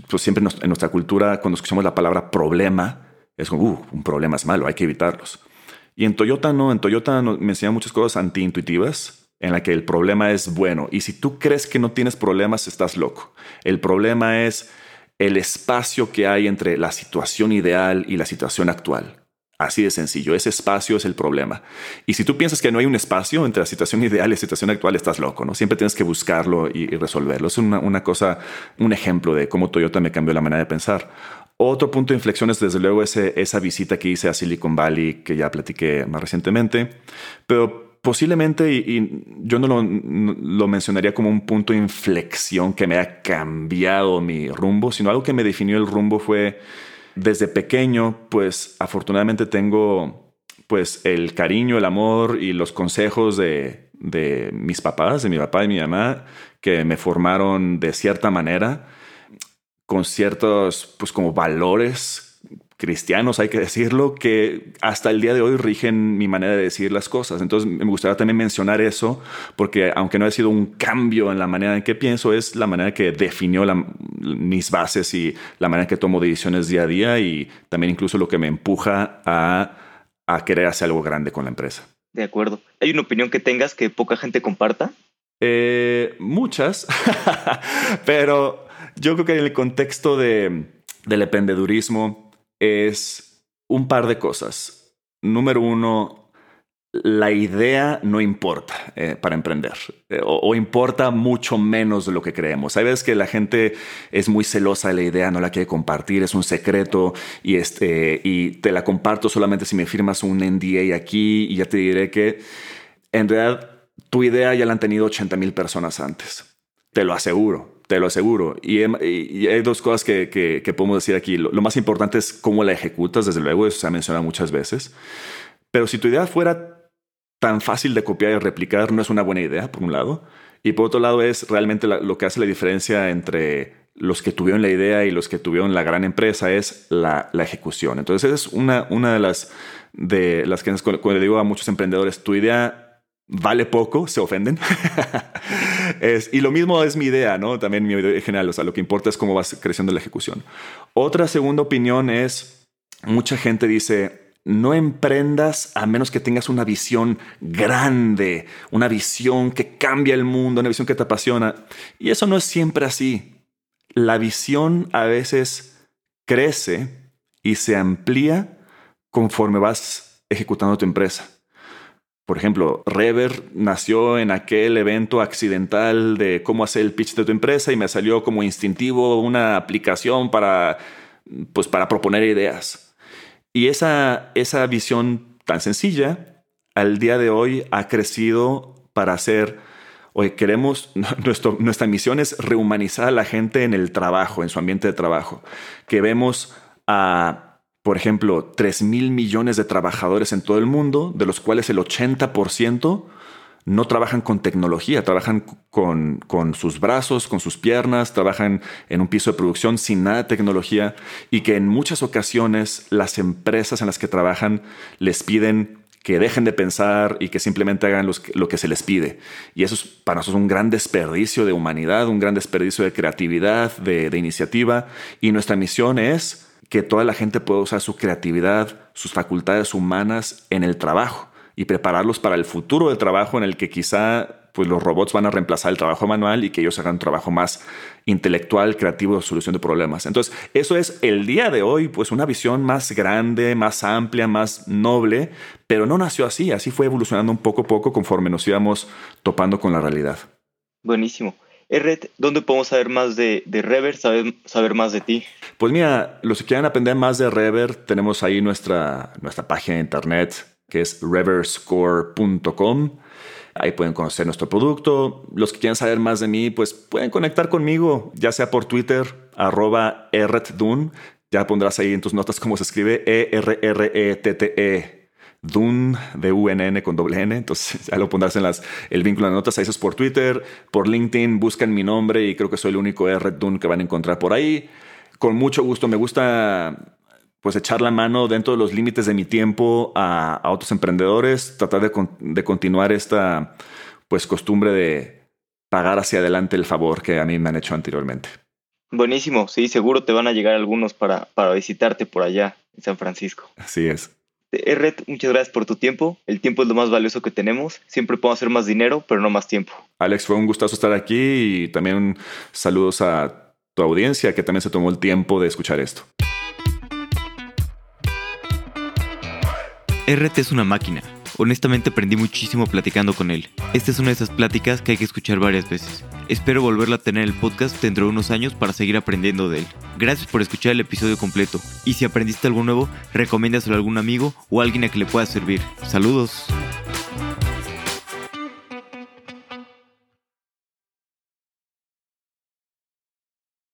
pues siempre en nuestra cultura, cuando escuchamos la palabra problema, es como, uh, un problema es malo, hay que evitarlos. Y en Toyota no, en Toyota me enseñan muchas cosas antiintuitivas en la que el problema es bueno. Y si tú crees que no tienes problemas, estás loco. El problema es el espacio que hay entre la situación ideal y la situación actual. Así de sencillo, ese espacio es el problema. Y si tú piensas que no hay un espacio entre la situación ideal y la situación actual, estás loco, ¿no? Siempre tienes que buscarlo y, resolverlo. Es una, cosa, un ejemplo de cómo Toyota me cambió la manera de pensar. Otro punto de inflexión es desde luego ese, esa visita que hice a Silicon Valley, que ya platiqué más recientemente. Pero posiblemente, y, yo no lo, lo, mencionaría como un punto de inflexión que me ha cambiado mi rumbo, sino algo que me definió el rumbo fue desde pequeño, pues afortunadamente tengo pues el cariño, el amor y los consejos de, de mis papás, de mi papá y mi mamá, que me formaron de cierta manera, con ciertos pues como valores cristianos, hay que decirlo, que hasta el día de hoy rigen mi manera de decir las cosas. Entonces me gustaría también mencionar eso, porque aunque no ha sido un cambio en la manera en que pienso, es la manera que definió mis bases y la manera en que tomo decisiones día a día y también incluso lo que me empuja a, a querer hacer algo grande con la empresa. De acuerdo. ¿Hay una opinión que tengas que poca gente comparta? Eh, muchas, pero yo creo que en el contexto de, del emprendedurismo, es un par de cosas. Número uno, la idea no importa eh, para emprender eh, o, importa mucho menos de lo que creemos. Hay veces que la gente es muy celosa de la idea, no la quiere compartir, es un secreto y, este, y te la comparto solamente si me firmas un NDA aquí y ya te diré que en realidad tu idea ya la han tenido 80 mil personas antes. Te lo aseguro te lo aseguro. Y, hay dos cosas que, podemos decir aquí. Lo, más importante es cómo la ejecutas, desde luego, eso se ha mencionado muchas veces. Pero si tu idea fuera tan fácil de copiar y replicar, no es una buena idea, por un lado. Y por otro lado, es realmente lo que hace la diferencia entre los que tuvieron la idea y los que tuvieron la gran empresa es la, ejecución. Entonces, es una, una de las de las que cuando digo a muchos emprendedores, tu idea vale poco, se ofenden. y lo mismo es mi idea, ¿no? También mi idea general, o sea, lo que importa es cómo vas creciendo la ejecución. Otra segunda opinión es, mucha gente dice, no emprendas a menos que tengas una visión grande, una visión que cambia el mundo, una visión que te apasiona. Y eso no es siempre así. La visión a veces crece y se amplía conforme vas ejecutando tu empresa. Por ejemplo, Rever nació en aquel evento accidental de cómo hacer el pitch de tu empresa y me salió como instintivo una aplicación para, pues, para proponer ideas. Y esa, esa visión tan sencilla, al día de hoy ha crecido para hacer, oye, queremos, nuestro, nuestra misión es rehumanizar a la gente en el trabajo, en su ambiente de trabajo, que vemos a por ejemplo, 3 mil millones de trabajadores en todo el mundo, de los cuales el 80% no trabajan con tecnología, trabajan con, con, sus brazos, con sus piernas, trabajan en un piso de producción sin nada de tecnología y que en muchas ocasiones las empresas en las que trabajan les piden que dejen de pensar y que simplemente hagan lo que se les pide. Y eso es para nosotros un gran desperdicio de humanidad, un gran desperdicio de creatividad, de, de iniciativa. Y nuestra misión es que toda la gente pueda usar su creatividad, sus facultades humanas en el trabajo y prepararlos para el futuro del trabajo en el que quizá pues los robots van a reemplazar el trabajo manual y que ellos hagan un trabajo más intelectual, creativo, solución de problemas. Entonces, eso es el día de hoy, pues una visión más grande, más amplia, más noble, pero no nació así, así fue evolucionando un poco a poco conforme nos íbamos topando con la realidad. Buenísimo. Eret, ¿dónde podemos saber más de, de Rever, saber, más de ti? Pues mira, los que quieran aprender más de Rever, tenemos ahí nuestra, nuestra página de internet que es reverscore.com. Ahí pueden conocer nuestro producto. Los que quieran saber más de mí, pues pueden conectar conmigo, ya sea por Twitter, arroba erretdun. Ya pondrás ahí en tus notas cómo se escribe E-R-R-E-T-T-E. Dun, de UNN con doble N. Entonces ya lo pondrás en las, el vínculo de notas. Ahí eso es por Twitter, por LinkedIn. Buscan mi nombre y creo que soy el único R Dun que van a encontrar por ahí. Con mucho gusto. Me gusta pues echar la mano dentro de los límites de mi tiempo a, otros emprendedores, tratar de, de, continuar esta pues costumbre de pagar hacia adelante el favor que a mí me han hecho anteriormente. Buenísimo, sí, seguro te van a llegar algunos para, para visitarte por allá en San Francisco. Así es. Eret, muchas gracias por tu tiempo. El tiempo es lo más valioso que tenemos. Siempre podemos hacer más dinero, pero no más tiempo. Alex, fue un gustazo estar aquí y también saludos a tu audiencia que también se tomó el tiempo de escuchar esto. RT es una máquina. Honestamente aprendí muchísimo platicando con él. Esta es una de esas pláticas que hay que escuchar varias veces. Espero volverla a tener en el podcast dentro de unos años para seguir aprendiendo de él. Gracias por escuchar el episodio completo. Y si aprendiste algo nuevo, recomiéndaselo a algún amigo o a alguien a que le pueda servir. Saludos.